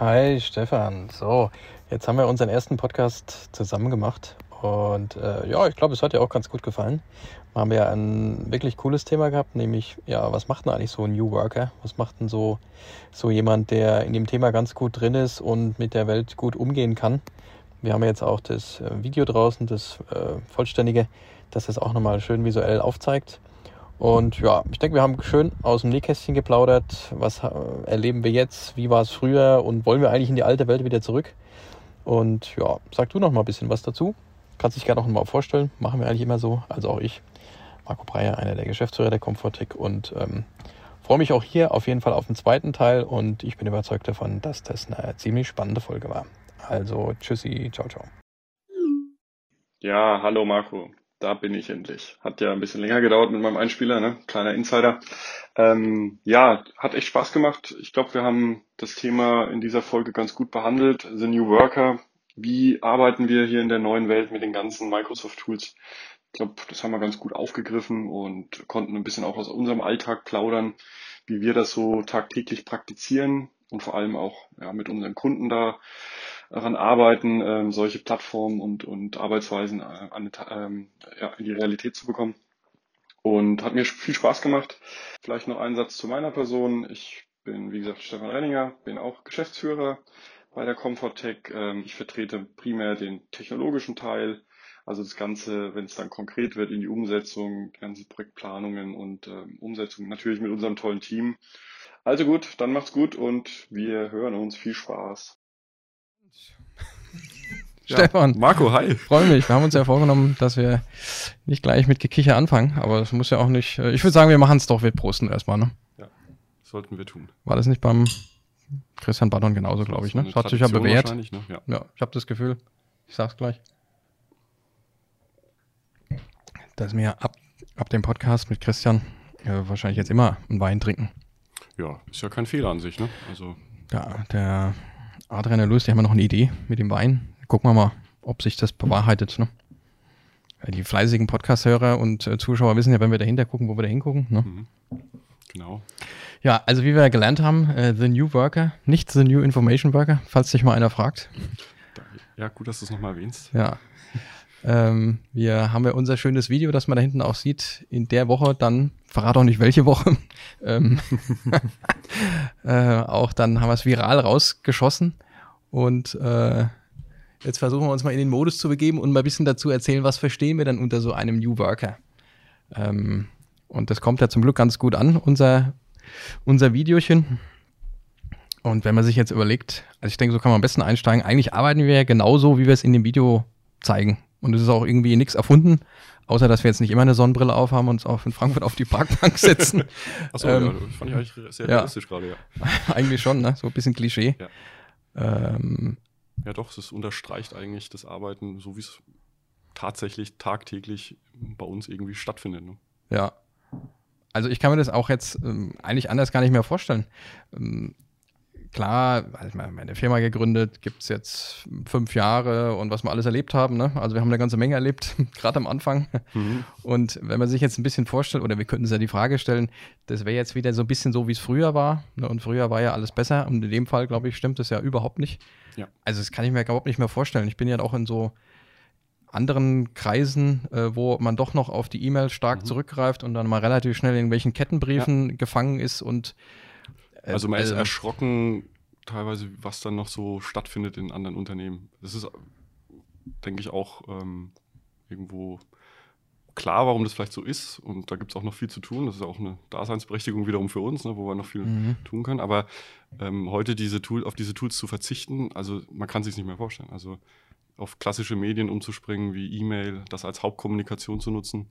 Hi Stefan. So, jetzt haben wir unseren ersten Podcast zusammen gemacht und äh, ja, ich glaube, es hat dir auch ganz gut gefallen. Wir haben ja ein wirklich cooles Thema gehabt, nämlich ja, was macht denn eigentlich so ein New Worker? Was macht denn so so jemand, der in dem Thema ganz gut drin ist und mit der Welt gut umgehen kann? Wir haben jetzt auch das äh, Video draußen, das äh, vollständige, das das auch nochmal schön visuell aufzeigt. Und ja, ich denke, wir haben schön aus dem Nähkästchen geplaudert. Was äh, erleben wir jetzt? Wie war es früher? Und wollen wir eigentlich in die alte Welt wieder zurück? Und ja, sag du noch mal ein bisschen was dazu. Kannst dich gerne noch mal vorstellen. Machen wir eigentlich immer so. Also auch ich, Marco Breyer, einer der Geschäftsführer der Comfortec. Und ähm, freue mich auch hier auf jeden Fall auf den zweiten Teil. Und ich bin überzeugt davon, dass das eine ziemlich spannende Folge war. Also tschüssi, ciao, ciao. Ja, hallo Marco da bin ich endlich. Hat ja ein bisschen länger gedauert mit meinem Einspieler, ne? kleiner Insider. Ähm, ja, hat echt Spaß gemacht. Ich glaube, wir haben das Thema in dieser Folge ganz gut behandelt. The New Worker. Wie arbeiten wir hier in der neuen Welt mit den ganzen Microsoft-Tools? Ich glaube, das haben wir ganz gut aufgegriffen und konnten ein bisschen auch aus unserem Alltag plaudern, wie wir das so tagtäglich praktizieren und vor allem auch ja, mit unseren Kunden da daran arbeiten, ähm, solche Plattformen und, und Arbeitsweisen äh, an, ähm, ja, in die Realität zu bekommen. Und hat mir viel Spaß gemacht. Vielleicht noch ein Satz zu meiner Person. Ich bin, wie gesagt, Stefan Renninger, bin auch Geschäftsführer bei der Comfortech. Ähm, ich vertrete primär den technologischen Teil, also das Ganze, wenn es dann konkret wird in die Umsetzung, ganze Projektplanungen und ähm, Umsetzung, natürlich mit unserem tollen Team. Also gut, dann macht's gut und wir hören uns. Viel Spaß. Stefan. Marco, hi. Freue mich. Wir haben uns ja vorgenommen, dass wir nicht gleich mit Gekicher anfangen, aber es muss ja auch nicht. Äh, ich würde sagen, wir machen es doch. Wir prosten erstmal, ne? Ja, sollten wir tun. War das nicht beim Christian Badon genauso, glaube ich, ne? Das hat sich ja bewährt. Ne? Ja. ja, ich habe das Gefühl, ich sag's gleich, dass wir ab, ab dem Podcast mit Christian äh, wahrscheinlich jetzt immer einen Wein trinken. Ja, ist ja kein Fehler an sich, ne? Also. Ja, der Adrian Erlös, die haben ja noch eine Idee mit dem Wein gucken wir mal, ob sich das bewahrheitet. Ne? Die fleißigen Podcast-Hörer und äh, Zuschauer wissen ja, wenn wir dahinter gucken, wo wir da hingucken. Ne? Mhm. Genau. Ja, also wie wir gelernt haben, äh, The New Worker, nicht The New Information Worker, falls sich mal einer fragt. Ja, gut, dass du es nochmal erwähnst. Ja. Ähm, wir haben ja unser schönes Video, das man da hinten auch sieht, in der Woche dann, verrate auch nicht welche Woche, ähm, äh, auch dann haben wir es viral rausgeschossen und äh, Jetzt versuchen wir uns mal in den Modus zu begeben und mal ein bisschen dazu erzählen, was verstehen wir dann unter so einem New Worker. Ähm, und das kommt ja zum Glück ganz gut an, unser, unser Videochen. Und wenn man sich jetzt überlegt, also ich denke, so kann man am besten einsteigen, eigentlich arbeiten wir ja genauso, wie wir es in dem Video zeigen. Und es ist auch irgendwie nichts erfunden, außer dass wir jetzt nicht immer eine Sonnenbrille aufhaben und uns auch in Frankfurt auf die Parkbank setzen. Achso, ähm, ja, das fand ich eigentlich sehr realistisch gerade, ja. eigentlich schon, ne? So ein bisschen Klischee. Ja. Ähm, ja, doch, es unterstreicht eigentlich das Arbeiten, so wie es tatsächlich tagtäglich bei uns irgendwie stattfindet. Ne? Ja. Also ich kann mir das auch jetzt ähm, eigentlich anders gar nicht mehr vorstellen. Ähm, klar, also meine Firma gegründet, gibt es jetzt fünf Jahre und was wir alles erlebt haben. Ne? Also wir haben eine ganze Menge erlebt, gerade am Anfang. Mhm. Und wenn man sich jetzt ein bisschen vorstellt, oder wir könnten uns ja die Frage stellen, das wäre jetzt wieder so ein bisschen so, wie es früher war. Ne? Und früher war ja alles besser. Und in dem Fall, glaube ich, stimmt das ja überhaupt nicht. Ja. Also das kann ich mir überhaupt nicht mehr vorstellen. Ich bin ja auch in so anderen Kreisen, äh, wo man doch noch auf die E-Mail stark mhm. zurückgreift und dann mal relativ schnell in irgendwelchen Kettenbriefen ja. gefangen ist und also man ist äh, erschrocken teilweise, was dann noch so stattfindet in anderen Unternehmen. Das ist, denke ich, auch ähm, irgendwo klar, warum das vielleicht so ist. Und da gibt es auch noch viel zu tun. Das ist auch eine Daseinsberechtigung wiederum für uns, ne, wo wir noch viel mhm. tun können. Aber ähm, heute diese Tool, auf diese Tools zu verzichten, also man kann sich nicht mehr vorstellen. Also auf klassische Medien umzuspringen wie E-Mail, das als Hauptkommunikation zu nutzen.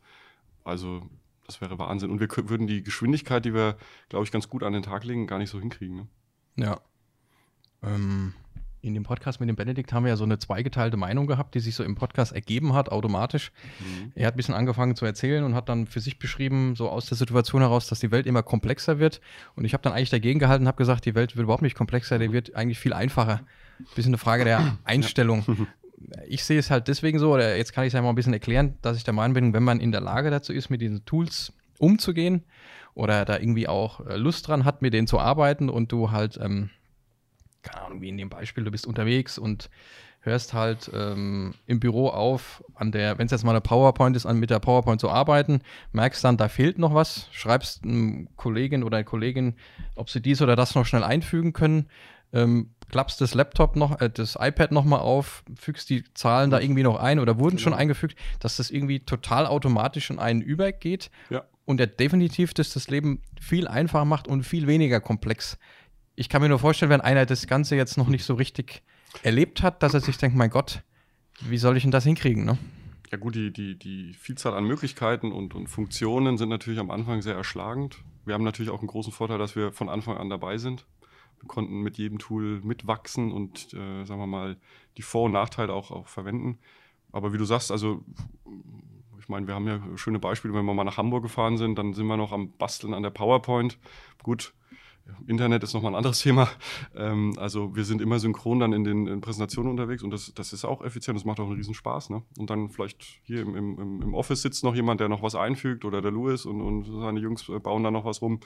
Also das wäre Wahnsinn. Und wir würden die Geschwindigkeit, die wir, glaube ich, ganz gut an den Tag legen, gar nicht so hinkriegen. Ne? Ja. Ähm, in dem Podcast mit dem Benedikt haben wir ja so eine zweigeteilte Meinung gehabt, die sich so im Podcast ergeben hat, automatisch. Mhm. Er hat ein bisschen angefangen zu erzählen und hat dann für sich beschrieben, so aus der Situation heraus, dass die Welt immer komplexer wird. Und ich habe dann eigentlich dagegen gehalten und habe gesagt, die Welt wird überhaupt nicht komplexer, die wird eigentlich viel einfacher. Ein bisschen eine Frage der Einstellung. Ja. Ich sehe es halt deswegen so, oder jetzt kann ich es ja mal ein bisschen erklären, dass ich der Meinung bin, wenn man in der Lage dazu ist, mit diesen Tools umzugehen oder da irgendwie auch äh, Lust dran hat, mit denen zu arbeiten und du halt ähm, keine Ahnung, wie in dem Beispiel, du bist unterwegs und hörst halt ähm, im Büro auf, an der, wenn es jetzt mal eine PowerPoint ist, an mit der PowerPoint zu arbeiten, merkst dann, da fehlt noch was, schreibst einem Kollegin oder einer Kollegin, ob sie dies oder das noch schnell einfügen können, ähm, klappst das Laptop noch, äh, das iPad nochmal auf, fügst die Zahlen da irgendwie noch ein oder wurden genau. schon eingefügt, dass das irgendwie total automatisch in einen übergeht ja. und der definitiv das, das Leben viel einfacher macht und viel weniger komplex. Ich kann mir nur vorstellen, wenn einer das Ganze jetzt noch nicht so richtig erlebt hat, dass er sich denkt, mein Gott, wie soll ich denn das hinkriegen? Ne? Ja gut, die, die, die Vielzahl an Möglichkeiten und, und Funktionen sind natürlich am Anfang sehr erschlagend. Wir haben natürlich auch einen großen Vorteil, dass wir von Anfang an dabei sind. Wir konnten mit jedem Tool mitwachsen und, äh, sagen wir mal, die Vor- und Nachteile auch, auch verwenden. Aber wie du sagst, also ich meine, wir haben ja schöne Beispiele, wenn wir mal nach Hamburg gefahren sind, dann sind wir noch am Basteln an der PowerPoint. Gut, Internet ist nochmal ein anderes Thema. Ähm, also wir sind immer synchron dann in den in Präsentationen unterwegs und das, das ist auch effizient, das macht auch einen riesen Spaß. Ne? Und dann vielleicht hier im, im, im Office sitzt noch jemand, der noch was einfügt oder der Louis und, und seine Jungs bauen da noch was rum.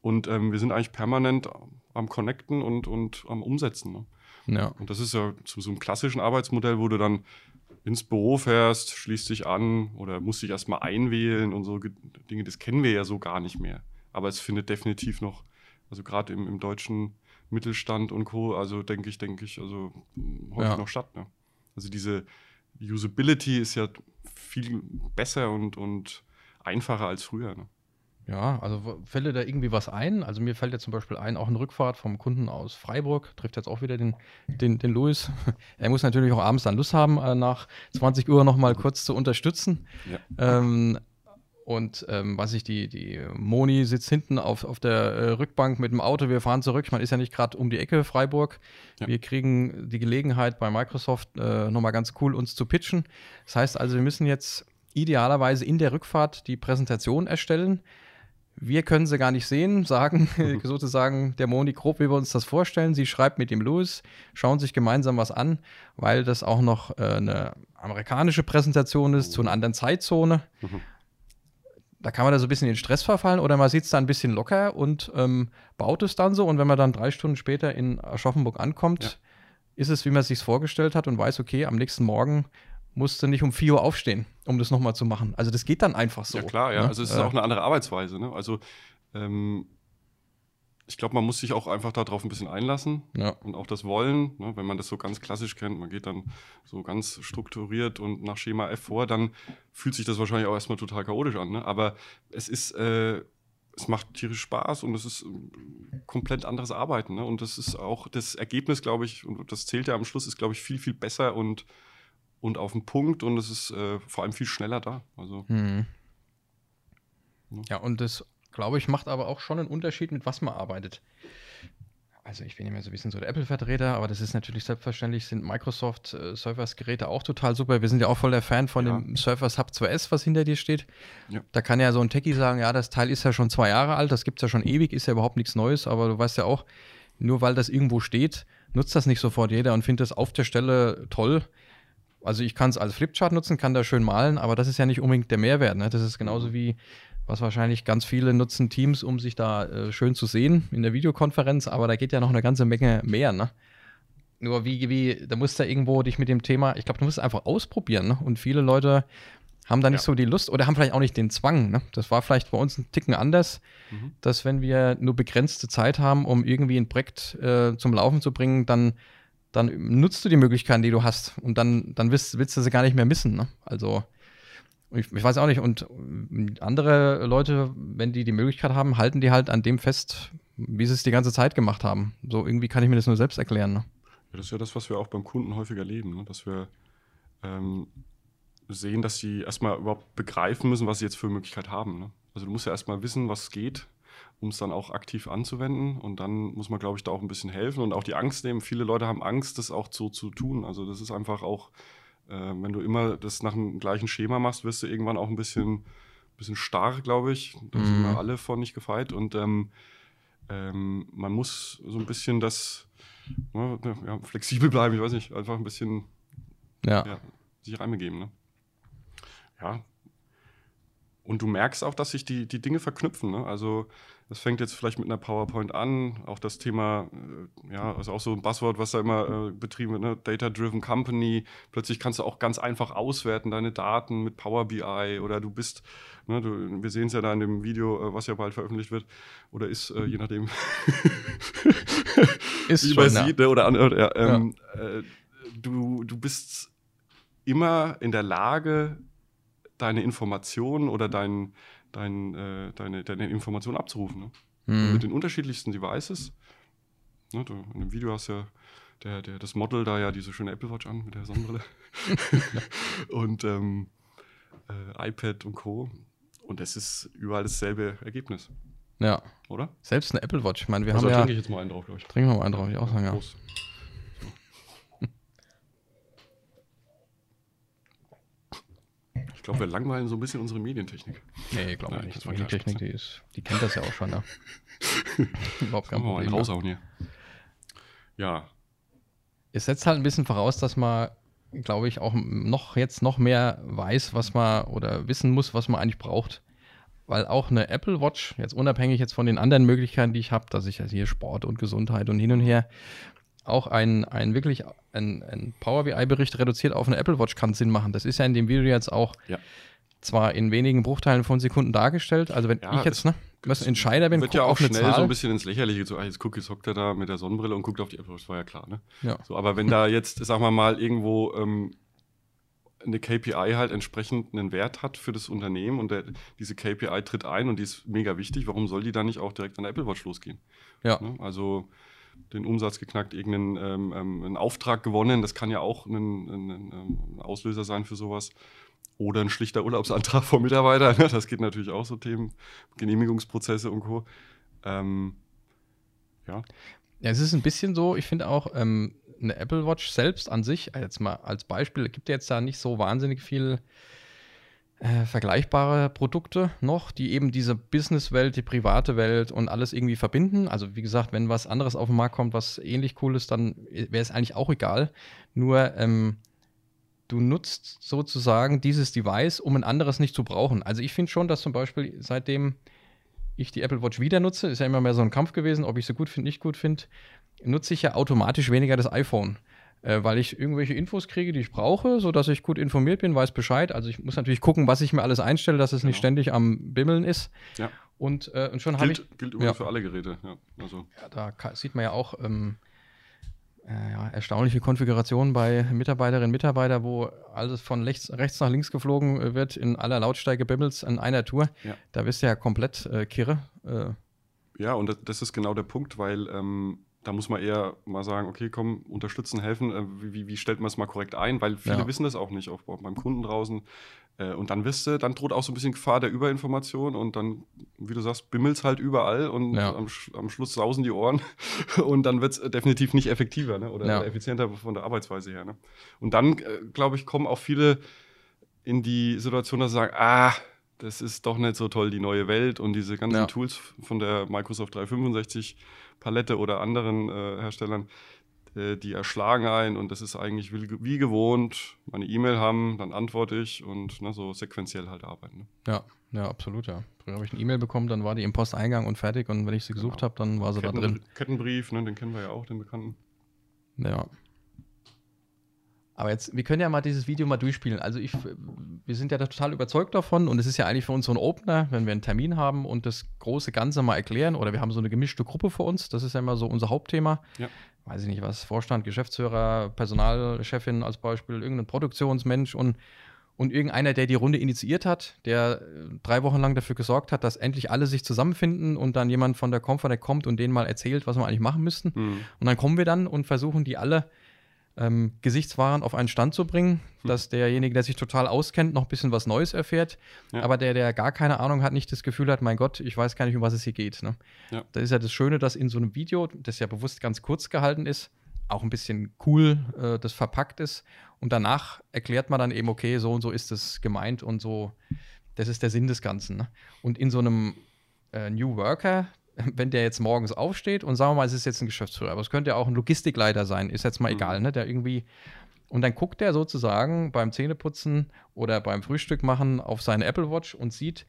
Und ähm, wir sind eigentlich permanent am Connecten und, und am Umsetzen. Ne? Ja. Und das ist ja zu so einem klassischen Arbeitsmodell, wo du dann ins Büro fährst, schließt dich an oder musst dich erstmal einwählen und so Dinge, das kennen wir ja so gar nicht mehr. Aber es findet definitiv noch also gerade im, im, deutschen Mittelstand und Co., also denke ich, denke ich, also heute ja. noch statt. Ne? Also diese Usability ist ja viel besser und, und einfacher als früher. Ne? Ja, also fällt dir da irgendwie was ein? Also mir fällt jetzt zum Beispiel ein, auch eine Rückfahrt vom Kunden aus Freiburg, trifft jetzt auch wieder den, den, den Louis. Er muss natürlich auch abends dann Lust haben, äh, nach 20 Uhr nochmal kurz zu unterstützen. Ja. Ähm, und ähm, was ich, die, die Moni sitzt hinten auf, auf der äh, Rückbank mit dem Auto, wir fahren zurück. Man ist ja nicht gerade um die Ecke, Freiburg. Ja. Wir kriegen die Gelegenheit bei Microsoft äh, nochmal ganz cool uns zu pitchen. Das heißt also, wir müssen jetzt idealerweise in der Rückfahrt die Präsentation erstellen. Wir können sie gar nicht sehen, sagen sozusagen der Moni grob, wie wir uns das vorstellen. Sie schreibt mit dem Louis, schauen sich gemeinsam was an, weil das auch noch äh, eine amerikanische Präsentation ist, zu einer anderen Zeitzone. Mhm da kann man da so ein bisschen in den Stress verfallen oder man sitzt da ein bisschen locker und ähm, baut es dann so. Und wenn man dann drei Stunden später in Aschaffenburg ankommt, ja. ist es, wie man es sich vorgestellt hat und weiß, okay, am nächsten Morgen musst du nicht um 4 Uhr aufstehen, um das nochmal zu machen. Also das geht dann einfach so. Ja klar, ja. Ne? Also es ist äh, auch eine andere Arbeitsweise. Ne? Also ähm, ich glaube, man muss sich auch einfach darauf ein bisschen einlassen ja. und auch das Wollen. Ne? Wenn man das so ganz klassisch kennt, man geht dann so ganz strukturiert und nach Schema F vor, dann fühlt sich das wahrscheinlich auch erstmal total chaotisch an. Ne? Aber es ist, äh, es macht tierisch Spaß und es ist äh, komplett anderes Arbeiten. Ne? Und das ist auch das Ergebnis, glaube ich, und das zählt ja am Schluss, ist, glaube ich, viel, viel besser und, und auf den Punkt und es ist äh, vor allem viel schneller da. Also. Mhm. Ja, und das glaube ich, macht aber auch schon einen Unterschied, mit was man arbeitet. Also ich bin ja mehr so ein bisschen so der Apple-Vertreter, aber das ist natürlich selbstverständlich, sind Microsoft äh, Surface-Geräte auch total super. Wir sind ja auch voll der Fan von ja. dem Surface Hub 2S, was hinter dir steht. Ja. Da kann ja so ein Techie sagen, ja, das Teil ist ja schon zwei Jahre alt, das gibt es ja schon ewig, ist ja überhaupt nichts Neues, aber du weißt ja auch, nur weil das irgendwo steht, nutzt das nicht sofort jeder und findet das auf der Stelle toll. Also ich kann es als Flipchart nutzen, kann da schön malen, aber das ist ja nicht unbedingt der Mehrwert. Ne? Das ist genauso mhm. wie was wahrscheinlich ganz viele nutzen Teams, um sich da äh, schön zu sehen in der Videokonferenz, aber da geht ja noch eine ganze Menge mehr, ne? Nur wie, wie, da musst du irgendwo dich mit dem Thema, ich glaube, du musst es einfach ausprobieren, ne? Und viele Leute haben da nicht ja. so die Lust oder haben vielleicht auch nicht den Zwang. Ne? Das war vielleicht bei uns ein Ticken anders, mhm. dass wenn wir nur begrenzte Zeit haben, um irgendwie ein Projekt äh, zum Laufen zu bringen, dann, dann nutzt du die Möglichkeiten, die du hast und dann, dann willst, willst du sie gar nicht mehr missen. Ne? Also ich, ich, weiß auch nicht. Und andere Leute, wenn die die Möglichkeit haben, halten die halt an dem fest, wie sie es die ganze Zeit gemacht haben. So irgendwie kann ich mir das nur selbst erklären. Ne? Ja, das ist ja das, was wir auch beim Kunden häufig erleben, ne? dass wir ähm, sehen, dass sie erstmal überhaupt begreifen müssen, was sie jetzt für Möglichkeit haben. Ne? Also du musst ja erstmal wissen, was geht, um es dann auch aktiv anzuwenden. Und dann muss man, glaube ich, da auch ein bisschen helfen und auch die Angst nehmen. Viele Leute haben Angst, das auch so zu tun. Also das ist einfach auch äh, wenn du immer das nach dem gleichen Schema machst, wirst du irgendwann auch ein bisschen, bisschen starr, glaube ich. Da sind wir mhm. alle von nicht gefeit. Und ähm, ähm, man muss so ein bisschen das ne, ja, flexibel bleiben, ich weiß nicht, einfach ein bisschen ja. Ja, sich Reime geben. Ne? Ja. Und du merkst auch, dass sich die, die Dinge verknüpfen. Ne? Also Das fängt jetzt vielleicht mit einer PowerPoint an. Auch das Thema, äh, ja, ist auch so ein Buzzword, was da immer äh, betrieben wird, ne? Data-Driven Company. Plötzlich kannst du auch ganz einfach auswerten, deine Daten mit Power BI oder du bist, ne, du, wir sehen es ja da in dem Video, äh, was ja bald veröffentlicht wird, oder ist, äh, je nachdem, ist wie man sieht, ne? oder, oder ähm, ja. Äh, du, du bist immer in der Lage, deine Informationen oder dein, dein, äh, deine, deine Informationen abzurufen. Ne? Mhm. Mit den unterschiedlichsten Devices. Ne, du, in dem Video hast du ja der, der, das Model da ja diese schöne Apple Watch an mit der Sonnenbrille. und ähm, äh, iPad und Co. Und es ist überall dasselbe Ergebnis. Ja. Oder? Selbst eine Apple Watch. Ich meine, wir also haben ja. trinke ich jetzt mal einen drauf, glaube ich. Trinken wir mal einen drauf, ich auch sagen, ja. Prost. Glaube, wir langweilen so ein bisschen unsere Medientechnik. Nee, ich glaube nicht. Die Medientechnik, die, ist, die kennt das ja auch schon. Ne? Überhaupt kein Problem. Mal raushauen hier. Ja. Es setzt halt ein bisschen voraus, dass man, glaube ich, auch noch jetzt noch mehr weiß, was man oder wissen muss, was man eigentlich braucht. Weil auch eine Apple Watch, jetzt unabhängig jetzt von den anderen Möglichkeiten, die ich habe, dass ich ja hier Sport und Gesundheit und hin und her, auch ein, ein wirklich ein, ein Power BI-Bericht reduziert auf eine Apple Watch kann Sinn machen. Das ist ja in dem Video jetzt auch ja. zwar in wenigen Bruchteilen von Sekunden dargestellt. Also wenn ja, ich jetzt ne, was Entscheider bin, wird ja auch schnell so ein bisschen ins Lächerliche. So, ah, jetzt guckt, jetzt hockt er da mit der Sonnenbrille und guckt auf die Apple Watch. War ja klar, ne? Ja. So, aber wenn da jetzt, sagen wir mal, irgendwo ähm, eine KPI halt entsprechend einen Wert hat für das Unternehmen und der, diese KPI tritt ein und die ist mega wichtig, warum soll die dann nicht auch direkt an der Apple Watch losgehen? Ja. Ne? Also den Umsatz geknackt, irgendeinen ähm, ähm, einen Auftrag gewonnen. Das kann ja auch ein, ein, ein, ähm, Auslöser sein für sowas. Oder ein schlichter Urlaubsantrag vom Mitarbeiter. Das geht natürlich auch so Themen, Genehmigungsprozesse und Co. Ähm, ja. Ja, es ist ein bisschen so, ich finde auch, ähm, eine Apple Watch selbst an sich, jetzt mal als Beispiel, gibt jetzt da nicht so wahnsinnig viel äh, vergleichbare Produkte noch, die eben diese Businesswelt, die private Welt und alles irgendwie verbinden. Also wie gesagt, wenn was anderes auf den Markt kommt, was ähnlich cool ist, dann wäre es eigentlich auch egal. Nur ähm, du nutzt sozusagen dieses Device, um ein anderes nicht zu brauchen. Also ich finde schon, dass zum Beispiel seitdem ich die Apple Watch wieder nutze, ist ja immer mehr so ein Kampf gewesen, ob ich sie gut finde, nicht gut finde, nutze ich ja automatisch weniger das iPhone äh, weil ich irgendwelche Infos kriege, die ich brauche, sodass ich gut informiert bin, weiß Bescheid. Also ich muss natürlich gucken, was ich mir alles einstelle, dass es genau. nicht ständig am Bimmeln ist. Ja. Und, äh, und schon habe ich. Gilt übrigens ja. für alle Geräte, ja. Also. ja da kann, sieht man ja auch ähm, äh, ja, erstaunliche Konfigurationen bei Mitarbeiterinnen und Mitarbeitern, wo alles von rechts, rechts nach links geflogen wird, in aller Lautstärke bimmels in einer Tour. Ja. Da bist du ja komplett äh, kirre. Äh. ja, und das, das, ist genau der Punkt, weil ähm, da muss man eher mal sagen, okay, komm, unterstützen, helfen. Äh, wie, wie, stellt man es mal korrekt ein? Weil viele ja. wissen das auch nicht, auch beim Kunden draußen. Äh, und dann wisst du, dann droht auch so ein bisschen Gefahr der Überinformation und dann, wie du sagst, bimmelt es halt überall und ja. am, am, Schluss sausen die Ohren und dann wird es definitiv nicht effektiver ne? oder ja. effizienter von der Arbeitsweise her. Ne? Und dann, äh, glaube ich, kommen auch viele in die Situation, dass sie sagen, ah, das ist doch nicht so toll, die neue Welt und diese ganzen Tools von der Microsoft 365 Palette oder anderen äh, Herstellern, äh, die erschlagen ein und das ist eigentlich wie, wie gewohnt, meine E-Mail haben, dann antworte ich und ne, so sequenziell halt arbeiten. Ne? Ja, ja, absolut, ja. Früher habe ich eine E-Mail bekommen, dann war die im Posteingang und fertig und wenn ich sie gesucht genau. habe, dann war sie Ketten, da drin. Kettenbrief, ne, den kennen wir ja auch, den bekannten. Ja. Aber jetzt, wir können ja mal dieses Video mal durchspielen. Also ich, wir sind ja da total überzeugt davon und es ist ja eigentlich für uns so ein Opener, wenn wir einen Termin haben und das große Ganze mal erklären oder wir haben so eine gemischte Gruppe für uns. Das ist ja immer so unser Hauptthema. Ja. Weiß ich nicht was, Vorstand, Geschäftsführer, Personalchefin als Beispiel, irgendein Produktionsmensch und, und irgendeiner, der die Runde initiiert hat, der äh, drei Wochen lang dafür gesorgt hat, dass endlich alle sich zusammenfinden und dann jemand von der Comfortec kommt und denen mal erzählt, was wir eigentlich machen müssten. Mhm. Und dann kommen wir dann und versuchen die alle ähm, Gesichtswaren auf einen Stand zu bringen, hm. dass derjenige, der sich total auskennt, noch ein bisschen was Neues erfährt, ja. aber der, der gar keine Ahnung hat, nicht das Gefühl hat, mein Gott, ich weiß gar nicht, um was es hier geht. Ne? Ja. Das ist ja das Schöne, dass in so einem Video, das ja bewusst ganz kurz gehalten ist, auch ein bisschen cool äh, das verpackt ist und danach erklärt man dann eben, okay, so und so ist es gemeint und so, das ist der Sinn des Ganzen. Ne? Und in so einem äh, New Worker, wenn der jetzt morgens aufsteht und sagen wir mal, es ist jetzt ein Geschäftsführer, aber es könnte ja auch ein Logistikleiter sein, ist jetzt mal mhm. egal, ne? Der irgendwie und dann guckt er sozusagen beim Zähneputzen oder beim Frühstück machen auf seine Apple Watch und sieht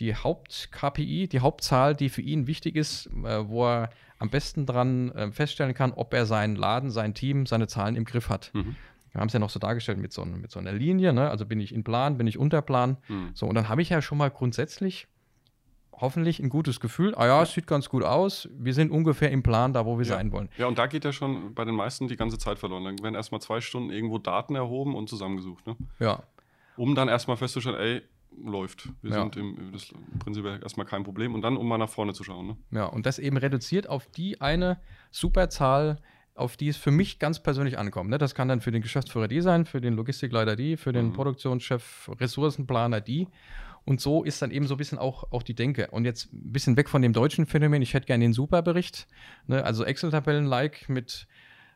die Haupt-KPI, die Hauptzahl, die für ihn wichtig ist, äh, wo er am besten dran äh, feststellen kann, ob er seinen Laden, sein Team, seine Zahlen im Griff hat. Mhm. Wir haben es ja noch so dargestellt mit so, mit so einer Linie, ne? also bin ich in Plan, bin ich unter Plan. Mhm. So, und dann habe ich ja schon mal grundsätzlich hoffentlich ein gutes Gefühl. Ah ja, es sieht ganz gut aus. Wir sind ungefähr im Plan da, wo wir ja. sein wollen. Ja, und da geht ja schon bei den meisten die ganze Zeit verloren. Dann werden erstmal zwei Stunden irgendwo Daten erhoben und zusammengesucht. Ne? Ja. Um dann erstmal festzustellen, ey, läuft. Wir ja. sind im, das prinzipiell erstmal kein Problem und dann, um mal nach vorne zu schauen. Ne? Ja, und das eben reduziert auf die eine Superzahl, auf die es für mich ganz persönlich ankommt. Ne? Das kann dann für den Geschäftsführer die sein, für den Logistikleiter die, für den mhm. Produktionschef, Ressourcenplaner die. Und so ist dann eben so ein bisschen auch, auch die Denke. Und jetzt ein bisschen weg von dem deutschen Phänomen. Ich hätte gerne den Superbericht, ne? also Excel-Tabellen-like mit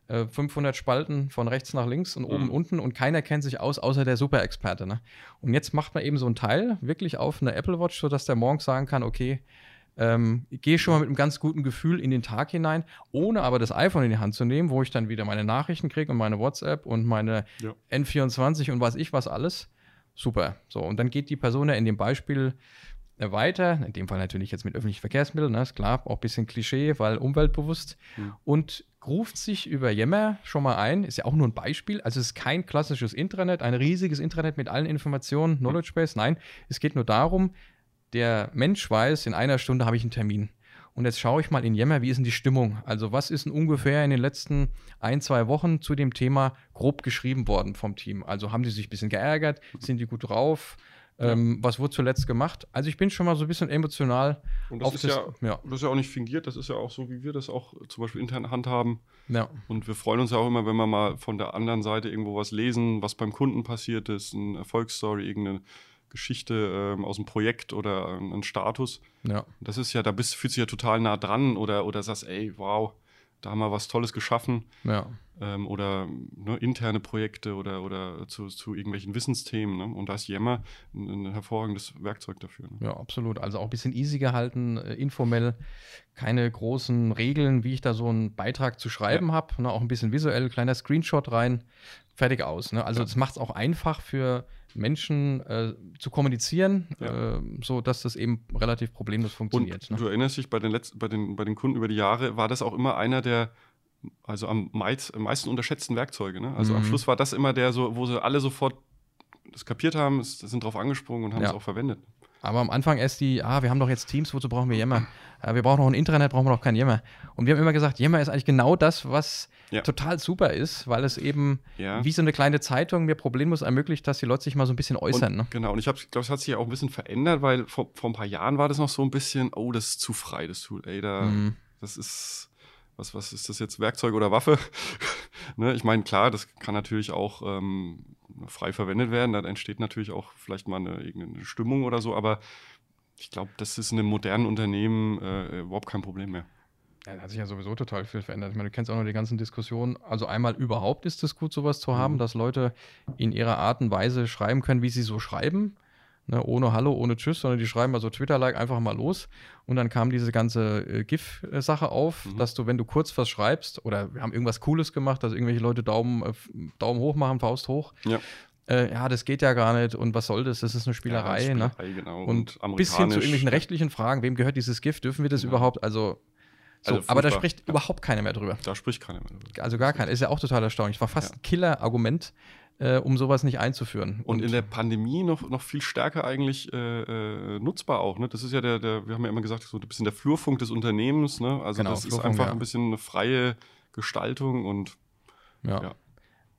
500 äh, Spalten von rechts nach links und oben mhm. unten und keiner kennt sich aus, außer der Superexperte. Ne? Und jetzt macht man eben so ein Teil wirklich auf eine Apple Watch, sodass der morgens sagen kann, okay, ähm, gehe schon mal mit einem ganz guten Gefühl in den Tag hinein, ohne aber das iPhone in die Hand zu nehmen, wo ich dann wieder meine Nachrichten kriege und meine WhatsApp und meine ja. N24 und was ich was alles. Super. So, und dann geht die Person ja in dem Beispiel äh, weiter, in dem Fall natürlich jetzt mit öffentlichen Verkehrsmitteln, ne, ist klar, auch ein bisschen Klischee, weil umweltbewusst, mhm. und ruft sich über Yammer schon mal ein, ist ja auch nur ein Beispiel, also es ist kein klassisches Intranet, ein riesiges Intranet mit allen Informationen, Knowledge Base, nein, es geht nur darum, der Mensch weiß, in einer Stunde habe ich einen Termin. Und jetzt schaue ich mal in Yammer, wie ist denn die Stimmung? Also was ist denn ungefähr in den letzten ein, zwei Wochen zu dem Thema grob geschrieben worden vom Team? Also haben die sich ein bisschen geärgert? Sind die gut drauf? Ähm, was wurde zuletzt gemacht? Also ich bin schon mal so ein bisschen emotional. Und das, ist, das, ja, ja. das ist ja auch nicht fingiert, das ist ja auch so, wie wir das auch zum Beispiel intern handhaben. Ja. Und wir freuen uns ja auch immer, wenn wir mal von der anderen Seite irgendwo was lesen, was beim Kunden passiert ist, eine Erfolgsstory, irgendeine Geschichte ähm, aus dem Projekt oder äh, ein Status. Ja. Das ist ja, da bist, fühlst du ja total nah dran oder, oder sagst, ey, wow, da haben wir was Tolles geschaffen. Ja. Ähm, oder ne, interne Projekte oder, oder zu, zu irgendwelchen Wissensthemen. Ne? Und da ist Yammer ein, ein hervorragendes Werkzeug dafür. Ne? Ja, absolut. Also auch ein bisschen easy gehalten, äh, informell, keine großen Regeln, wie ich da so einen Beitrag zu schreiben ja. habe. Ne? Auch ein bisschen visuell, kleiner Screenshot rein, fertig aus. Ne? Also ja. das macht es auch einfach für Menschen äh, zu kommunizieren, ja. äh, so dass das eben relativ problemlos funktioniert. Und ne? du erinnerst dich, bei den, letzten, bei, den, bei den Kunden über die Jahre war das auch immer einer der also am meisten unterschätzten Werkzeuge. Ne? Also mhm. am Schluss war das immer der, so, wo sie alle sofort das kapiert haben, sind drauf angesprungen und haben ja. es auch verwendet. Aber am Anfang erst die, ah, wir haben doch jetzt Teams, wozu brauchen wir Yammer? Äh, wir brauchen noch ein Intranet, brauchen wir noch kein Yammer. Und wir haben immer gesagt, Yammer ist eigentlich genau das, was ja. total super ist, weil es eben ja. wie so eine kleine Zeitung mir problemlos ermöglicht, dass die Leute sich mal so ein bisschen äußern. Und, ne? Genau, und ich glaube, es hat sich ja auch ein bisschen verändert, weil vor, vor ein paar Jahren war das noch so ein bisschen, oh, das ist zu frei, das Tool, ey, da, mhm. das ist, was, was ist das jetzt, Werkzeug oder Waffe? ne? Ich meine, klar, das kann natürlich auch ähm, frei verwendet werden. Da entsteht natürlich auch vielleicht mal eine, irgendeine Stimmung oder so, aber ich glaube, das ist in einem modernen Unternehmen äh, überhaupt kein Problem mehr. Ja, hat sich ja sowieso total viel verändert. Ich meine, du kennst auch noch die ganzen Diskussionen. Also einmal überhaupt ist es gut, sowas zu haben, mhm. dass Leute in ihrer Art und Weise schreiben können, wie sie so schreiben. Ne, ohne Hallo, ohne Tschüss, sondern die schreiben mal so Twitter-like einfach mal los. Und dann kam diese ganze äh, GIF-Sache auf, mhm. dass du, wenn du kurz was schreibst, oder wir haben irgendwas Cooles gemacht, dass irgendwelche Leute Daumen, äh, Daumen hoch machen, Faust hoch. Ja. Äh, ja, das geht ja gar nicht und was soll das? Das ist eine Spielerei. Ja, ne? Spielerei ne? genau. Und, und bis hin zu irgendwelchen rechtlichen Fragen, wem gehört dieses GIF? Dürfen wir das ja. überhaupt? Also, so, also aber da spricht ja. überhaupt keiner mehr drüber. Da spricht keiner mehr drüber. Also gar keiner. Ist ja auch total erstaunlich. War fast ein Killer-Argument, äh, um sowas nicht einzuführen. Und, und, in der Pandemie noch, noch viel stärker eigentlich äh, äh, nutzbar auch. Ne? Das ist ja der, der, wir haben ja immer gesagt, so ein bisschen der Flurfunk des Unternehmens. Ne? Also genau, das Flurfunk, ist einfach ja. ein bisschen eine freie Gestaltung und ja. ja.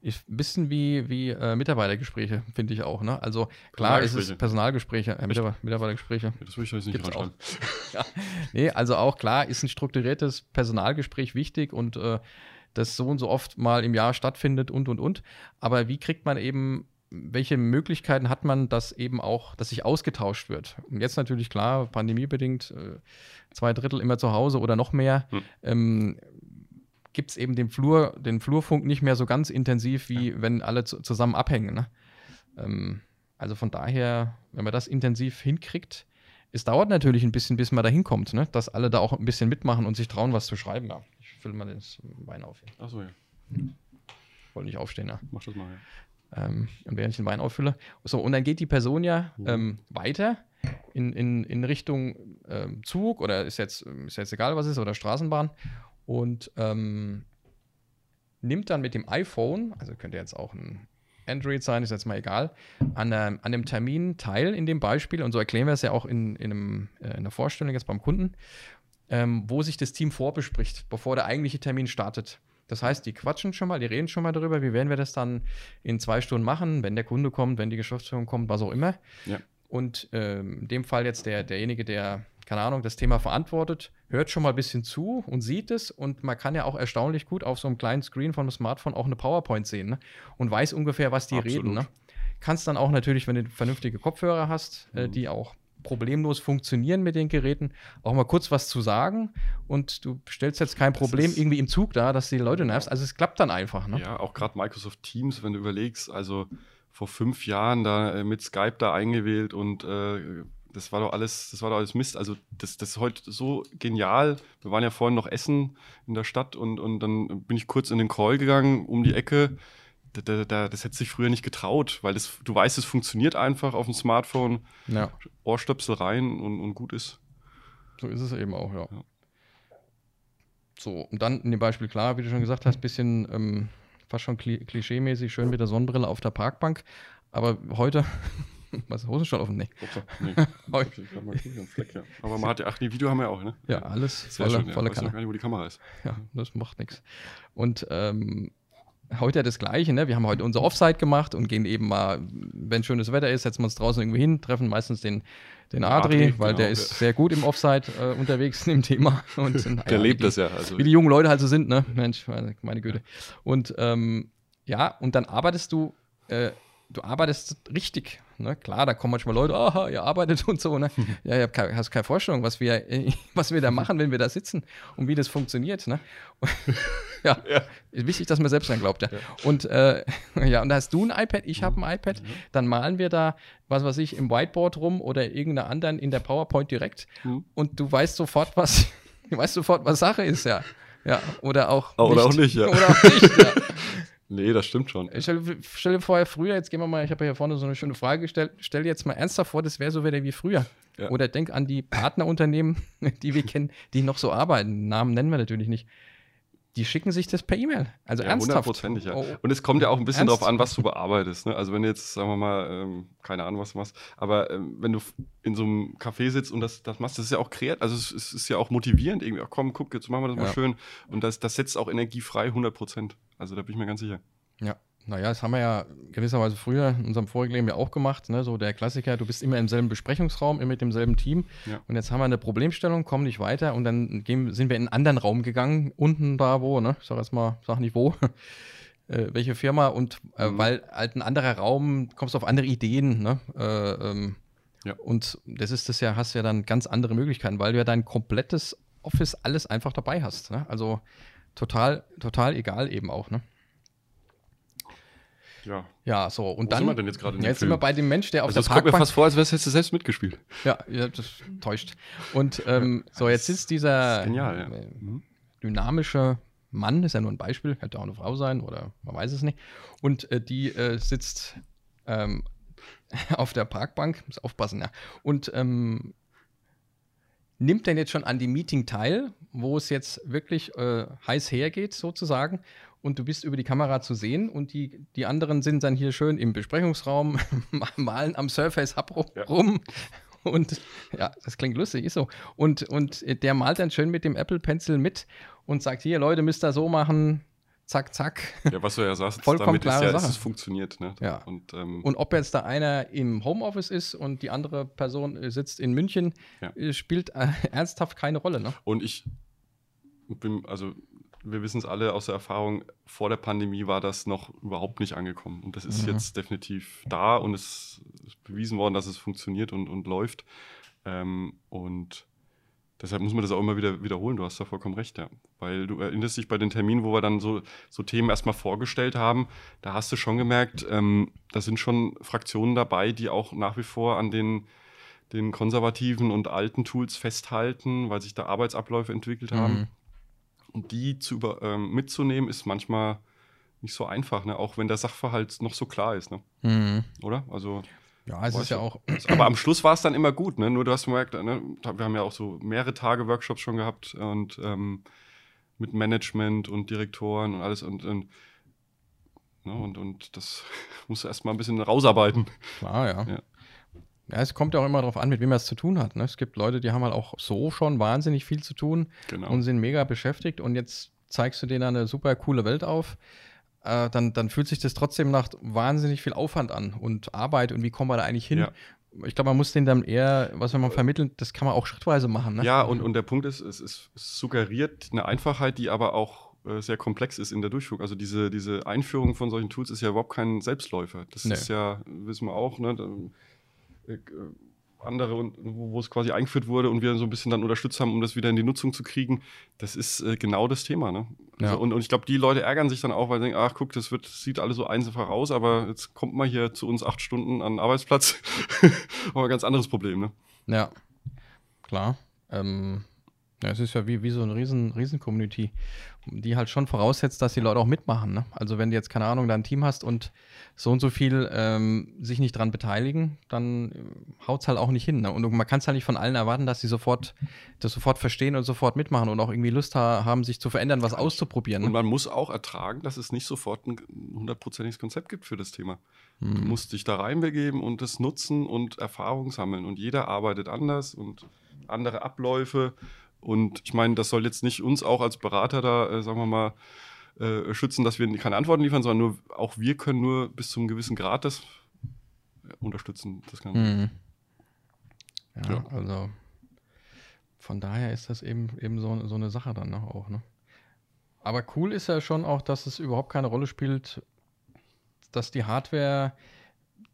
Ein bisschen wie, wie äh, Mitarbeitergespräche, finde ich auch. Ne? Also klar ist es Personalgespräche, äh, Mitarbeiter, Mitarbeitergespräche. Das würde ich jetzt nicht auch. ja. Nee, also auch klar ist ein strukturiertes Personalgespräch wichtig und äh, das so und so oft mal im Jahr stattfindet und und und. Aber wie kriegt man eben, welche Möglichkeiten hat man, dass eben auch, dass sich ausgetauscht wird? Und jetzt natürlich klar, pandemiebedingt, äh, zwei Drittel immer zu Hause oder noch mehr. Hm. Ähm, gibt es eben den Flur, den Flurfunk nicht mehr so ganz intensiv, wie ja. wenn alle zu, zusammen abhängen. Ne? Ähm, also von daher, wenn man das intensiv hinkriegt, es dauert natürlich ein bisschen, bis man da hinkommt, ne? dass alle da auch ein bisschen mitmachen und sich trauen, was zu schreiben. Ja fülle mal das Wein auf. Achso, ja. Wollte nicht aufstehen, ja. Mach das mal, ja. Ähm, und während ich den Wein auffülle. So, und dann geht die Person ja mhm. ähm, weiter in, in, in Richtung ähm, Zug oder ist jetzt, ist jetzt egal, was ist, oder Straßenbahn und ähm, nimmt dann mit dem iPhone, also könnte jetzt auch ein Android sein, ist jetzt mal egal, an, einem, an dem Termin teil in dem Beispiel und so erklären wir es ja auch in, in, einem, äh, in einer Vorstellung jetzt beim Kunden, ähm, wo sich das Team vorbespricht, bevor der eigentliche Termin startet. Das heißt, die quatschen schon mal, die reden schon mal darüber, wie werden wir das dann in zwei Stunden machen, wenn der Kunde kommt, wenn die Geschäftsführung kommt, was auch immer. Ja. Und ähm, in dem Fall jetzt der, derjenige, der, keine Ahnung, das Thema verantwortet, hört schon mal ein bisschen zu und sieht es. Und man kann ja auch erstaunlich gut auf so einem kleinen Screen von einem Smartphone auch eine PowerPoint sehen ne? und weiß ungefähr, was die Absolut. reden. Ne? Kannst dann auch natürlich, wenn du vernünftige Kopfhörer hast, äh, mhm. äh, die auch problemlos funktionieren mit den Geräten, auch mal kurz was zu sagen und du stellst jetzt kein Problem irgendwie im Zug da, dass die Leute nervst. Also es klappt dann einfach. Ne? Ja, auch gerade Microsoft Teams, wenn du überlegst, also vor fünf Jahren da äh, mit Skype da eingewählt und äh, das war doch alles, das war doch alles Mist. Also das, das ist heute so genial. Wir waren ja vorhin noch essen in der Stadt und, und dann bin ich kurz in den Call gegangen um die Ecke da, da, das hätte sich früher nicht getraut, weil das, du weißt, es funktioniert einfach auf dem Smartphone. Ja. Ohrstöpsel rein und, und gut ist. So ist es eben auch, ja. ja. So, und dann in dem Beispiel klar, wie du schon gesagt hast, bisschen ähm, fast schon klischee-mäßig, schön mit der Sonnenbrille auf der Parkbank. Aber heute, was Hosen schon auf dem Neck? Nee. Aber man hat ja, ach, die Video haben wir auch, ne? Ja, alles volle, schön, ja. volle Kanne. gar nicht, wo die Kamera ist. Ja, das macht nichts. Und ähm, heute das Gleiche. Ne? Wir haben heute unser Offside gemacht und gehen eben mal, wenn schönes Wetter ist, setzen wir uns draußen irgendwo hin, treffen meistens den, den Adri, Adri weil genau, der ist ja. sehr gut im Offside äh, unterwegs in dem Thema. Und sind, der lebt die, das ja. Also. Wie die jungen Leute halt so sind, ne? Mensch, meine, meine Güte. Und ähm, ja, und dann arbeitest du äh, du arbeitest richtig. Ne? Klar, da kommen manchmal Leute, aha, ihr arbeitet und so. Ne? ja, ich keine, hast keine Vorstellung, was wir, was wir da machen, wenn wir da sitzen und wie das funktioniert. Ne? ja, ja, ist wichtig, dass man selbst dran glaubt. Ja. ja. Und äh, ja, und da hast du ein iPad, ich habe ein iPad, mhm. dann malen wir da, was weiß ich, im Whiteboard rum oder irgendeiner anderen in der PowerPoint direkt mhm. und du weißt sofort, was, du weißt sofort, was Sache ist, ja. Ja, oder auch. Oder nicht. auch nicht, ja. Oder auch nicht, ja. Nee, das stimmt schon. Stell, stell dir vor, früher, jetzt gehen wir mal, ich habe ja hier vorne so eine schöne Frage gestellt, stell dir jetzt mal ernsthaft vor, das wäre so wieder wie früher. Ja. Oder denk an die Partnerunternehmen, die wir kennen, die noch so arbeiten. Namen nennen wir natürlich nicht die schicken sich das per E-Mail. Also ja, ernsthaft. Hundertprozentig, ja. Oh. Und es kommt ja auch ein bisschen Ernst? darauf an, was du bearbeitest. Ne? Also wenn du jetzt, sagen wir mal, ähm, keine Ahnung, was du machst, aber ähm, wenn du in so einem Café sitzt und das, das machst, das ist ja auch kreativ, also es, es, ist ja auch motivierend irgendwie. Ach komm, guck, jetzt machen wir das ja. mal schön. Und das, das setzt auch Energie frei, 100 Prozent. Also da bin ich mir ganz sicher. Ja. Naja, das haben wir ja gewisserweise früher in unserem vorigen Leben ja auch gemacht. Ne? So der Klassiker, du bist immer im selben Besprechungsraum, immer mit demselben Team. Ja. Und jetzt haben wir eine Problemstellung, kommen nicht weiter und dann gehen, sind wir in einen anderen Raum gegangen, unten da wo, ne? Ich sag jetzt mal, sag nicht wo. äh, welche Firma und äh, mhm. weil halt ein anderer Raum, kommst du auf andere Ideen, ne? Äh, ähm, ja. Und das ist das ja, hast ja dann ganz andere Möglichkeiten, weil du ja dein komplettes Office alles einfach dabei hast. Ne? Also total, total egal eben auch, ne? Ja. Ja, so. Und Wo dann. sind wir denn jetzt gerade? Jetzt sind wir bei dem Mensch, der auf also der Parkbank. Das kommt mir fast vor, als hättest du selbst mitgespielt. Ja, ja das täuscht. Und ähm, so, jetzt sitzt dieser genial, ja. Äh, mhm. dynamische Mann, ist ja nur ein Beispiel, hätte auch eine Frau sein oder man weiß es nicht. Und äh, die äh, sitzt ähm, auf der Parkbank, muss aufpassen, ja. Und ähm, nimmt denn jetzt schon an dem Meeting teil, wo es jetzt wirklich äh, heiß hergeht, sozusagen und du bist über die Kamera zu sehen und die, die anderen sind dann hier schön im Besprechungsraum, malen am Surface Hub rum. Ja. Und ja, das klingt lustig, ist so. Und, und der malt dann schön mit dem Apple Pencil mit und sagt: Hier, Leute, müsst ihr so machen, zack, zack. Ja, was du ja sagst, vollkommen damit klare ist ja, Sache. es funktioniert. Ne? Ja. Und, ähm, und ob jetzt da einer im Homeoffice ist und die andere Person sitzt in München, ja. Äh, spielt äh, ernsthaft keine Rolle. Ne? Und ich also wir wissen es alle aus der Erfahrung, vor der Pandemie war das noch überhaupt nicht angekommen. Und das ist mhm. jetzt definitiv da und es ist bewiesen worden, dass es funktioniert und, und läuft. Ähm, und deshalb muss man das auch immer wieder wiederholen. Du hast da vollkommen recht, ja. Weil du erinnerst dich bei den Terminen, wo wir dann so, so Themen erstmal vorgestellt haben, da hast du schon gemerkt, ähm, da sind schon Fraktionen dabei, die auch nach wie vor an den den konservativen und alten Tools festhalten, weil sich da Arbeitsabläufe entwickelt haben. Mhm. Und die zu über, ähm, mitzunehmen, ist manchmal nicht so einfach, ne? auch wenn der Sachverhalt noch so klar ist. Ne? Mhm. Oder? Also Ja, es ist ja auch. Aber am Schluss war es dann immer gut, ne? Nur du hast gemerkt, ne? wir haben ja auch so mehrere Tage Workshops schon gehabt und ähm, mit Management und Direktoren und alles und, und, ne? und, und das musst du erstmal ein bisschen rausarbeiten. Klar, ja. ja. Ja, es kommt ja auch immer darauf an, mit wem man es zu tun hat. Ne? Es gibt Leute, die haben halt auch so schon wahnsinnig viel zu tun genau. und sind mega beschäftigt und jetzt zeigst du denen eine super coole Welt auf äh, dann, dann fühlt sich das trotzdem nach wahnsinnig viel Aufwand an und Arbeit und wie kommen wir da eigentlich hin? Ja. Ich glaube, man muss den dann eher, was wenn man vermittelt, das kann man auch schrittweise machen. Ne? Ja, und, und der Punkt ist, es, es, es suggeriert eine Einfachheit, die aber auch äh, sehr komplex ist in der Durchführung. Also diese, diese Einführung von solchen Tools ist ja überhaupt kein Selbstläufer. Das nee. ist ja, wissen wir auch, ne? Äh, andere, wo es quasi eingeführt wurde und wir so ein bisschen dann unterstützt haben, um das wieder in die Nutzung zu kriegen, das ist äh, genau das Thema. Ne? Ja. Also, und, und ich glaube, die Leute ärgern sich dann auch, weil sie denken, ach guck, das wird, sieht alles so einfach aus, aber jetzt kommt mal hier zu uns acht Stunden an den Arbeitsplatz. aber ein ganz anderes Problem. Ne? Ja, klar. Ähm, ja, es ist ja wie, wie so eine riesen, riesen Community, die halt schon voraussetzt, dass die Leute auch mitmachen. Ne? Also wenn du jetzt, keine Ahnung, da ein Team hast und so und so viel ähm, sich nicht dran beteiligen, dann äh, haut es halt auch nicht hin. Ne? Und man kann es halt nicht von allen erwarten, dass sie sofort das sofort verstehen und sofort mitmachen und auch irgendwie Lust ha haben, sich zu verändern, was auszuprobieren. Ne? Und man muss auch ertragen, dass es nicht sofort ein hundertprozentiges Konzept gibt für das Thema. Hm. Du musst dich da reinbegeben und das nutzen und Erfahrung sammeln. Und jeder arbeitet anders und andere Abläufe. Und ich meine, das soll jetzt nicht uns auch als Berater da, äh, sagen wir mal, äh, schützen, dass wir keine Antworten liefern, sondern nur auch wir können nur bis zu einem gewissen Grad das äh, unterstützen. Das Ganze. Mhm. Ja, ja, also von daher ist das eben, eben so, so eine Sache dann ne, auch. Ne? Aber cool ist ja schon auch, dass es überhaupt keine Rolle spielt, dass die Hardware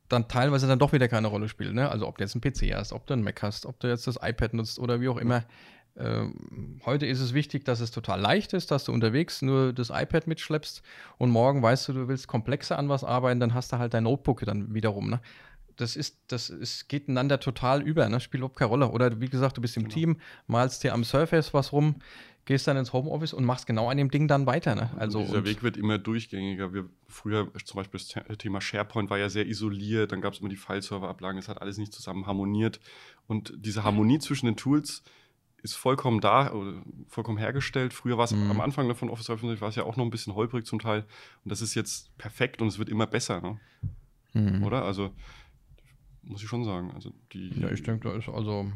dann teilweise dann doch wieder keine Rolle spielt. Ne? Also ob du jetzt einen PC hast, ob du einen Mac hast, ob du jetzt das iPad nutzt oder wie auch immer. Ähm, heute ist es wichtig, dass es total leicht ist, dass du unterwegs nur das iPad mitschleppst und morgen weißt du, du willst komplexer an was arbeiten, dann hast du halt dein Notebook dann wiederum. Ne? Das ist, das ist, geht einander total über, ne? spielt überhaupt keine Rolle. Oder wie gesagt, du bist im genau. Team, malst dir am Surface was rum, gehst dann ins Homeoffice und machst genau an dem Ding dann weiter. Ne? Also dieser Weg wird immer durchgängiger. Wir, früher zum Beispiel das Thema SharePoint war ja sehr isoliert, dann gab es immer die File-Server-Ablagen, es hat alles nicht zusammen harmoniert. Und diese Harmonie zwischen den Tools ist vollkommen da, vollkommen hergestellt. Früher war es mhm. am Anfang von Office 365 war es ja auch noch ein bisschen holprig zum Teil. Und das ist jetzt perfekt und es wird immer besser, ne? Mhm. Oder? Also, muss ich schon sagen. Also die, ja, ich denke, da ist also,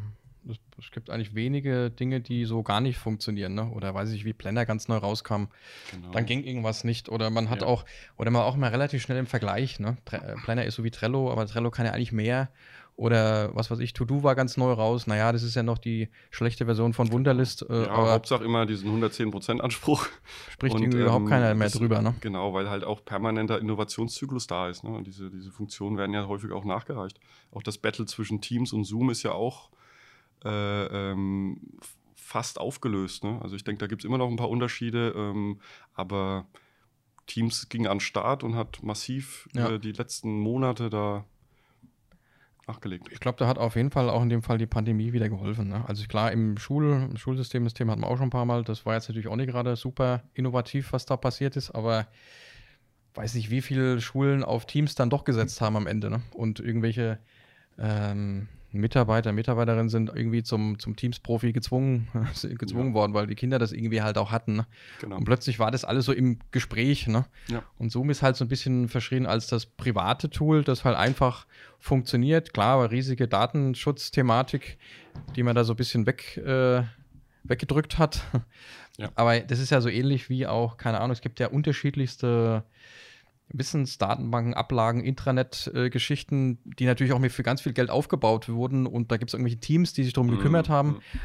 es, es, gibt eigentlich wenige Dinge, die so gar nicht funktionieren, ne? Oder weiß ich, wie Planner ganz neu rauskam, genau. dann ging irgendwas nicht. Oder man hat ja. auch, oder man auch mal relativ schnell im Vergleich, ne? Planner ist so wie Trello, aber Trello kann ja eigentlich mehr. Oder was weiß ich, To-Do war ganz neu raus. Naja, das ist ja noch die schlechte Version von Wunderlist. Äh, ja, aber Hauptsache immer diesen 110%-Anspruch. Spricht und, irgendwie ähm, überhaupt keiner mehr drüber, ne? Genau, weil halt auch permanenter Innovationszyklus da ist. Ne? Und diese, diese Funktionen werden ja häufig auch nachgereicht. Auch das Battle zwischen Teams und Zoom ist ja auch äh, ähm, fast aufgelöst. Ne? Also ich denke, da gibt es immer noch ein paar Unterschiede, ähm, aber Teams ging an den Start und hat massiv ja. äh, die letzten Monate da nachgelegt. Ich glaube, da hat auf jeden Fall auch in dem Fall die Pandemie wieder geholfen. Ne? Also klar, im, Schul, Schulsystem, das Thema hatten wir auch schon ein paar Mal. Das war jetzt natürlich auch nicht gerade super innovativ, was da passiert ist, aber weiß nicht, wie viele Schulen auf Teams dann doch gesetzt haben am Ende. Ne? Und irgendwelche ähm, Mitarbeiter, Mitarbeiterinnen sind irgendwie zum, zum Teams-Profi gezwungen, gezwungen ja. worden, weil die Kinder das irgendwie halt auch hatten. Ne? Genau. Und plötzlich war das alles so im Gespräch. Ne? Ja. Und Zoom ist halt so ein bisschen verschrien als das private Tool, das halt einfach funktioniert. Klar, aber riesige Datenschutzthematik, die man da so ein bisschen weg, äh, weggedrückt hat. Ja. Aber das ist ja so ähnlich wie auch, keine Ahnung, es gibt ja unterschiedlichste Wissensdatenbanken, Ablagen, Intranet-Geschichten, die natürlich auch für ganz viel Geld aufgebaut wurden. Und da gibt es irgendwelche Teams, die sich darum mhm. gekümmert haben. Mhm.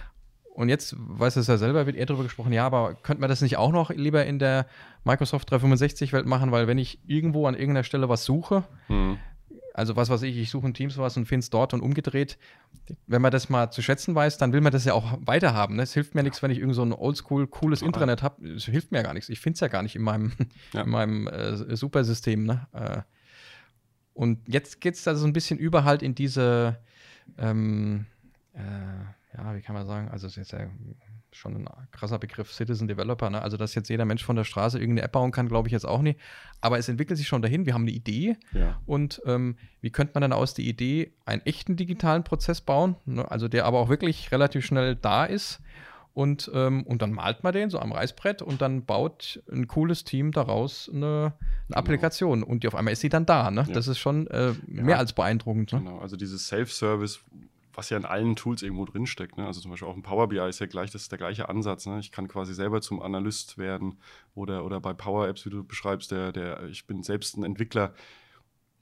Und jetzt, weiß es ja selber, wird eher darüber gesprochen, ja, aber könnte man das nicht auch noch lieber in der Microsoft 365-Welt machen? Weil wenn ich irgendwo an irgendeiner Stelle was suche, mhm also was weiß ich, ich suche in Teams was und finde es dort und umgedreht. Wenn man das mal zu schätzen weiß, dann will man das ja auch weiterhaben. Ne? Es hilft mir ja. nichts, wenn ich irgend so ein oldschool, cooles ja. Intranet habe. Es hilft mir ja gar nichts. Ich finde es ja gar nicht in meinem, ja. in meinem äh, Supersystem. Ne? Äh, und jetzt geht es also ein bisschen über halt in diese, ähm, äh, ja, wie kann man sagen, also es ist ja schon ein krasser Begriff, Citizen Developer. Ne? Also, dass jetzt jeder Mensch von der Straße irgendeine App bauen kann, glaube ich jetzt auch nicht. Aber es entwickelt sich schon dahin. Wir haben eine Idee. Ja. Und ähm, wie könnte man dann aus der Idee einen echten digitalen Prozess bauen? Ne? Also, der aber auch wirklich relativ schnell da ist. Und, ähm, und dann malt man den so am Reißbrett und dann baut ein cooles Team daraus eine, eine genau. Applikation. Und die auf einmal ist sie dann da. Ne? Ja. Das ist schon äh, mehr als beeindruckend. Ne? Genau, also dieses Self-Service, was ja in allen Tools irgendwo drinsteckt. Ne? Also zum Beispiel auch ein Power BI ist ja gleich, das ist der gleiche Ansatz. Ne? Ich kann quasi selber zum Analyst werden oder, oder bei Power Apps, wie du beschreibst, der, der, ich bin selbst ein Entwickler.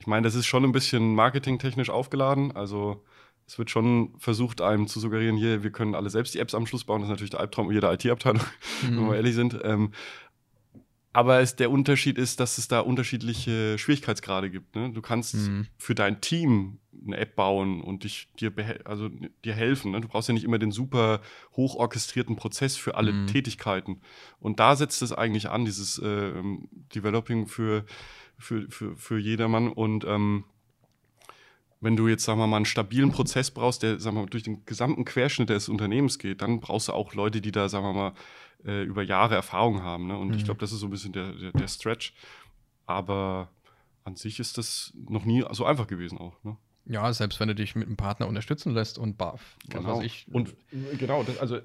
Ich meine, das ist schon ein bisschen marketingtechnisch aufgeladen. Also es wird schon versucht, einem zu suggerieren, hier, wir können alle selbst die Apps am Schluss bauen. Das ist natürlich der Albtraum jeder IT-Abteilung, mhm. wenn wir ehrlich sind. Ähm, aber es, der Unterschied ist, dass es da unterschiedliche Schwierigkeitsgrade gibt. Ne? Du kannst mhm. für dein Team eine App bauen und dich, dir, also, dir helfen. Ne? Du brauchst ja nicht immer den super hoch orchestrierten Prozess für alle mhm. Tätigkeiten. Und da setzt es eigentlich an, dieses äh, Developing für, für, für, für jedermann. Und ähm, wenn du jetzt, sagen wir mal, einen stabilen Prozess brauchst, der, sagen wir mal, durch den gesamten Querschnitt des Unternehmens geht, dann brauchst du auch Leute, die da, sagen wir mal, äh, über Jahre Erfahrung haben. Ne? Und mhm. ich glaube, das ist so ein bisschen der, der, der, Stretch. Aber an sich ist das noch nie so einfach gewesen auch. Ne? Ja, selbst wenn du dich mit einem Partner unterstützen lässt und BAF. Genau. Ich, und genau, das, also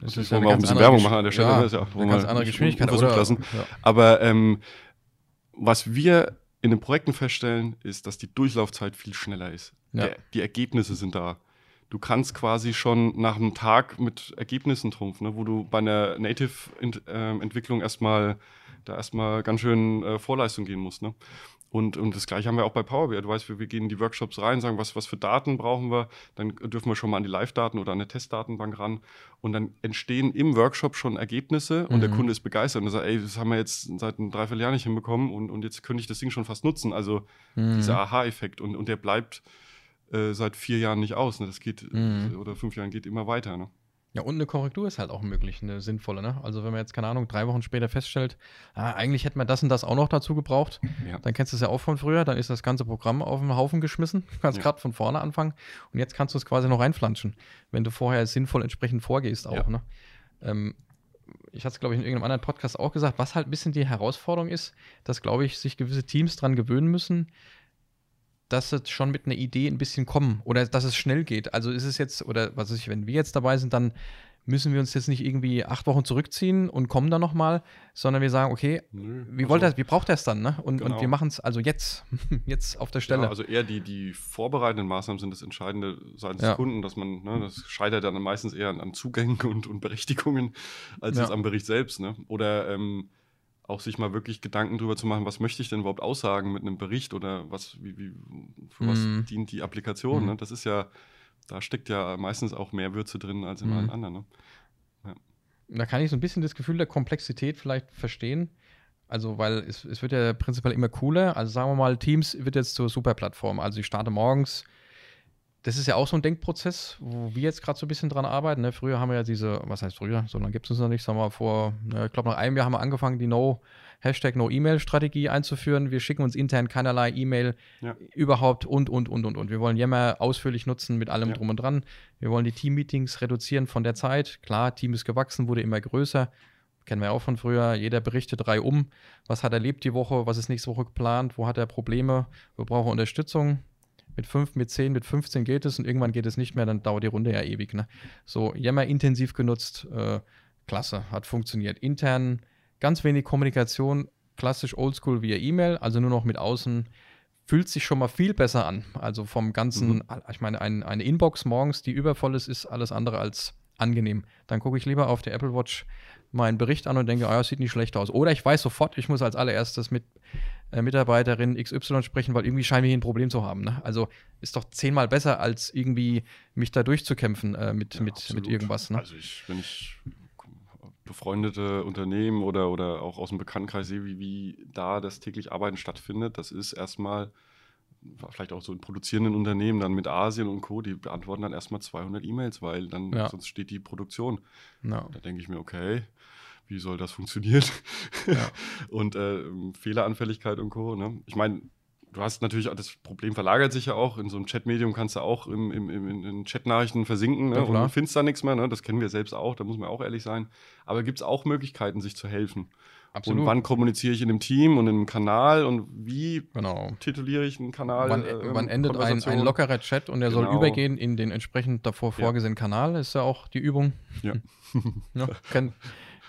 das ist ja eine auch ein bisschen Werbung machen an der Stelle. Ja, das ist ja eine ganz andere Geschwindigkeit. Oder, lassen. Ja. Aber ähm, was wir in den Projekten feststellen, ist, dass die Durchlaufzeit viel schneller ist. Ja. Der, die Ergebnisse sind da. Du kannst quasi schon nach einem Tag mit Ergebnissen trumpfen, ne, wo du bei einer Native-Entwicklung ähm, erstmal da erstmal ganz schön äh, Vorleistung gehen musst. Ne? Und, und das gleiche haben wir auch bei Power BI. Du weißt, wir, wir gehen in die Workshops rein, sagen, was, was für Daten brauchen wir. Dann dürfen wir schon mal an die Live-Daten oder an eine Testdatenbank ran. Und dann entstehen im Workshop schon Ergebnisse und mhm. der Kunde ist begeistert und sagt, ey, das haben wir jetzt seit einem Dreivierteljahr nicht hinbekommen und, und jetzt könnte ich das Ding schon fast nutzen. Also mhm. dieser Aha-Effekt. Und, und der bleibt äh, seit vier Jahren nicht aus. Ne? Das geht, mhm. oder fünf Jahren geht immer weiter. Ne? Ja, und eine Korrektur ist halt auch möglich, eine sinnvolle. Ne? Also wenn man jetzt, keine Ahnung, drei Wochen später feststellt, ah, eigentlich hätten wir das und das auch noch dazu gebraucht, ja. dann kennst du es ja auch von früher, dann ist das ganze Programm auf den Haufen geschmissen, du kannst ja. gerade von vorne anfangen und jetzt kannst du es quasi noch reinflanschen, wenn du vorher sinnvoll entsprechend vorgehst auch. Ja. Ne? Ähm, ich hatte es, glaube ich, in irgendeinem anderen Podcast auch gesagt, was halt ein bisschen die Herausforderung ist, dass, glaube ich, sich gewisse Teams dran gewöhnen müssen, dass es schon mit einer Idee ein bisschen kommen oder dass es schnell geht. Also ist es jetzt, oder was weiß ich, wenn wir jetzt dabei sind, dann müssen wir uns jetzt nicht irgendwie acht Wochen zurückziehen und kommen dann nochmal, sondern wir sagen, okay, Nö, wie, also, wollt das, wie braucht er es dann? Ne? Und, genau. und wir machen es also jetzt, jetzt auf der Stelle. Ja, also eher die, die vorbereitenden Maßnahmen sind das Entscheidende seitens ja. des Kunden, dass man, ne, das scheitert dann meistens eher an, an Zugängen und, und Berechtigungen als ja. jetzt am Bericht selbst. Ne? Oder ähm, auch sich mal wirklich Gedanken darüber zu machen, was möchte ich denn überhaupt aussagen mit einem Bericht oder was, wie, wie, für mm. was mhm. dient die Applikation. Mm. Ne? Das ist ja, da steckt ja meistens auch mehr Würze drin als in mm. allen anderen. Ne? Ja. Da kann ich so ein bisschen das Gefühl der Komplexität vielleicht verstehen. Also, weil es, es wird ja prinzipiell immer cooler. Also sagen wir mal, Teams wird jetzt zur Superplattform. Also ich starte morgens das ist ja auch so ein Denkprozess, wo wir jetzt gerade so ein bisschen dran arbeiten. Ne? Früher haben wir ja diese, was heißt früher, so lange gibt es uns noch nicht, sagen wir vor, ne, ich glaube nach einem Jahr haben wir angefangen, die No, Hashtag No-E-Mail-Strategie einzuführen. Wir schicken uns intern keinerlei E-Mail ja. überhaupt und, und, und, und, und. Wir wollen Yammer ausführlich nutzen mit allem ja. drum und dran. Wir wollen die Team-Meetings reduzieren von der Zeit. Klar, Team ist gewachsen, wurde immer größer. Kennen wir auch von früher. Jeder berichtet drei um. Was hat er erlebt die Woche? Was ist nächste Woche geplant? Wo hat er Probleme? Wir brauchen Unterstützung mit 5, mit 10, mit 15 geht es und irgendwann geht es nicht mehr, dann dauert die Runde ja ewig. Ne? So, Yammer intensiv genutzt, äh, klasse, hat funktioniert. Intern ganz wenig Kommunikation, klassisch oldschool via E-Mail, also nur noch mit außen. Fühlt sich schon mal viel besser an. Also vom ganzen, mhm. ich meine, ein, eine Inbox morgens, die übervoll ist, ist alles andere als angenehm. Dann gucke ich lieber auf der Apple Watch meinen Bericht an und denke, oh ja, sieht nicht schlecht aus. Oder ich weiß sofort, ich muss als allererstes mit äh, Mitarbeiterin XY sprechen, weil irgendwie scheinen wir hier ein Problem zu haben. Ne? Also ist doch zehnmal besser, als irgendwie mich da durchzukämpfen äh, mit, ja, mit, mit irgendwas. Ne? Also ich, wenn ich befreundete Unternehmen oder, oder auch aus dem Bekanntenkreis sehe, wie, wie da das täglich Arbeiten stattfindet, das ist erstmal vielleicht auch so in produzierenden Unternehmen dann mit Asien und Co., die beantworten dann erstmal 200 E-Mails, weil dann ja. sonst steht die Produktion. No. Da denke ich mir, okay, wie soll das funktionieren? Ja. und äh, Fehleranfälligkeit und Co. Ne? Ich meine, du hast natürlich, das Problem verlagert sich ja auch. In so einem Chatmedium kannst du auch im, im, im, in Chatnachrichten versinken ne? Ja, und findest da nichts mehr. Ne? Das kennen wir selbst auch, da muss man auch ehrlich sein. Aber gibt es auch Möglichkeiten, sich zu helfen? Absolut. Und wann kommuniziere ich in einem Team und in einem Kanal und wie genau. tituliere ich einen Kanal? Wann, äh, wann endet ein, ein lockerer Chat und der soll Genau. übergehen in den entsprechend davor Ja. vorgesehenen Kanal? Ist ja auch die Übung. Ja. Ja, kennen,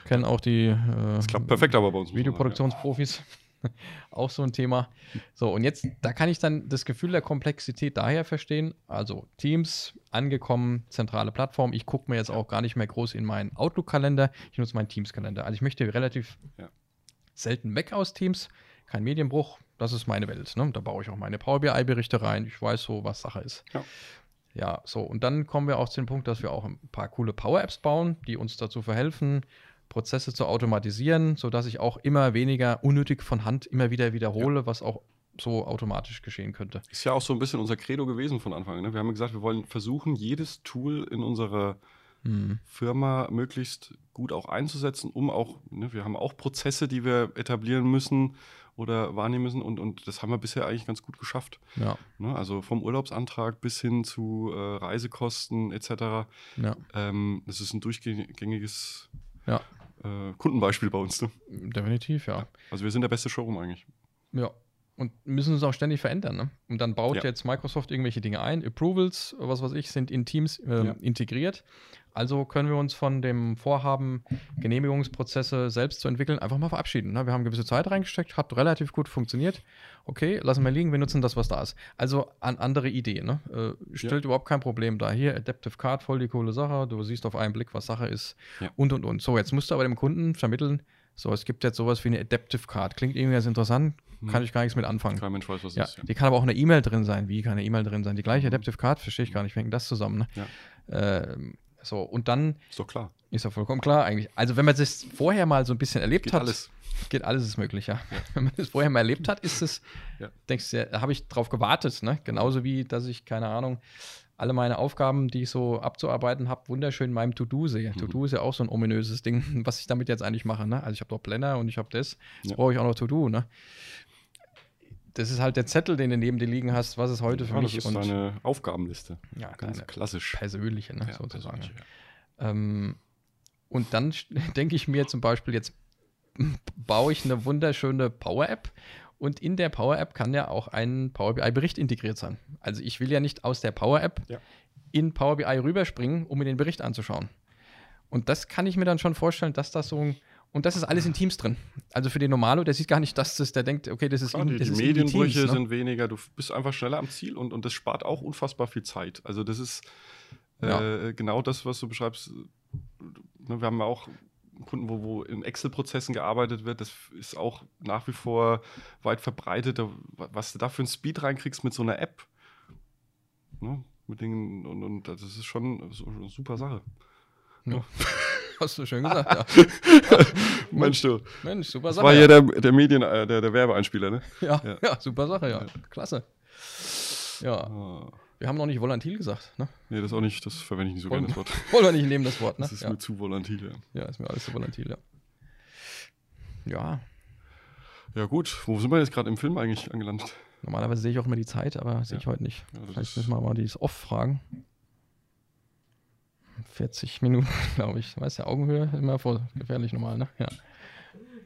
kennen auch die äh, Das klappt perfekt aber bei uns. Videoproduktionsprofis. auch so ein Thema. So, und jetzt, da kann ich dann das Gefühl der Komplexität daher verstehen. Also Teams, angekommen, zentrale Plattform. Ich gucke mir jetzt auch gar nicht mehr groß in meinen Outlook-Kalender. Ich nutze meinen Teams-Kalender. Also ich möchte relativ Ja. selten weg aus Teams. Kein Medienbruch. Das ist meine Welt. Ne? Da baue ich auch meine Power BI-Berichte rein. Ich weiß so, was Sache ist. Ja. Ja, so, und dann kommen wir auch zu dem Punkt, dass wir auch ein paar coole Power-Apps bauen, die uns dazu verhelfen, Prozesse zu automatisieren, sodass ich auch immer weniger unnötig von Hand immer wieder wiederhole, was auch so automatisch geschehen könnte. Ist ja auch so ein bisschen unser Credo gewesen von Anfang an. Ne? Wir haben gesagt, wir wollen versuchen, jedes Tool in unserer Hm. Firma möglichst gut auch einzusetzen, um auch, ne, wir haben auch Prozesse, die wir etablieren müssen oder wahrnehmen müssen und, und das haben wir bisher eigentlich ganz gut geschafft. Ja, Ne? Also vom Urlaubsantrag bis hin zu äh, Reisekosten etc. ja, Ähm, das ist ein durchgängiges ja, äh, Kundenbeispiel bei uns. Ne? definitiv, ja. Also wir sind der beste Showroom eigentlich. Ja. Und müssen uns auch ständig verändern. Ne? Und dann baut Ja. jetzt Microsoft irgendwelche Dinge ein. Approvals, was weiß ich, sind in Teams ähm, Ja. integriert. Also können wir uns von dem Vorhaben, Genehmigungsprozesse selbst zu entwickeln, einfach mal verabschieden. Ne? Wir haben gewisse Zeit reingesteckt, hat relativ gut funktioniert. Okay, lassen wir liegen, wir nutzen das, was da ist. Also an andere Ideen. Ne? Äh, stellt überhaupt kein Problem dar. Hier, Adaptive Card, voll die coole Sache. Du siehst auf einen Blick, was Sache ist. Ja. Und, und, und. So, jetzt musst du aber dem Kunden vermitteln, so, es gibt jetzt sowas wie eine Adaptive Card. Klingt irgendwie ganz interessant, kann ich gar nichts mit anfangen. Kein Mensch weiß, was Ja, ist. Ja. die kann aber auch eine E-Mail drin sein. Wie kann eine E-Mail drin sein? Die gleiche Adaptive Card, verstehe ich gar nicht. Wie hängt das zusammen? Ne? Ja. Ähm, so, und dann Ist doch klar. ist ja vollkommen klar eigentlich. Also, wenn man das vorher mal so ein bisschen erlebt Geht hat, alles. geht alles ist möglich, ja. Wenn man das vorher mal erlebt hat, ist es, Ja. denkst du, ja, da habe ich drauf gewartet, ne? Genauso wie, dass ich, keine Ahnung, alle meine Aufgaben, die ich so abzuarbeiten habe, wunderschön in meinem To-Do sehe. Mhm. To-Do ist ja auch so ein ominöses Ding, was ich damit jetzt eigentlich mache, ne? Also ich habe doch Planner und ich habe das, jetzt Ja. brauche ich auch noch To-Do, ne? Das ist halt der Zettel, den du neben dir liegen hast, was ist heute für Ja, das mich ist deine Aufgabenliste. ja, Ganz klassisch. persönliche, ne, Ja, sozusagen. persönlich, ja. Ähm, und dann denke ich mir zum Beispiel, jetzt baue ich eine wunderschöne Power-App und in der Power-App kann ja auch ein Power BI-Bericht integriert sein. Also ich will ja nicht aus der Power-App Ja. in Power BI rüberspringen, um mir den Bericht anzuschauen. Und das kann ich mir dann schon vorstellen, dass das so ein und das ist alles in Teams drin. Also für den Normalo, der sieht gar nicht, dass das, der denkt, okay, das ist, Klar, in, die, das die in Medienbrüche Teams, ne? sind weniger, du bist einfach schneller am Ziel und, und das spart auch unfassbar viel Zeit. Also das ist äh, genau das, was du beschreibst. Ne, wir haben ja auch Kunden, wo, wo in Excel-Prozessen gearbeitet wird, das ist auch nach wie vor weit verbreitet. Was du da für einen Speed reinkriegst mit so einer App, ne, mit den, und, und das ist schon so eine super Sache. Ja. Hast du schön gesagt, ja. Mensch, du, Mensch, super das Sache. war ja. hier der, der Medien, äh, der, der Werbeeinspieler, ne? Ja, Ja. ja. super Sache, ja. Klasse. Ja, Ah. Wir haben noch nicht volatil gesagt, ne? Nee, das auch nicht, das verwende ich nicht so gerne, das Wort. Wollen wir nicht nehmen, das Wort, ne? Das ist ja. mir zu volatil, ja. ja, ist mir alles so volatil, ja. Ja, Ja gut, wo sind wir jetzt gerade im Film eigentlich angelandet? normalerweise sehe ich auch immer die Zeit, aber sehe Ja. ich heute nicht. Ja, Vielleicht müssen wir mal dieses Off fragen. 40 Minuten, glaube ich. Weißt du, Augenhöhe immer vor gefährlich normal, ne? Ja.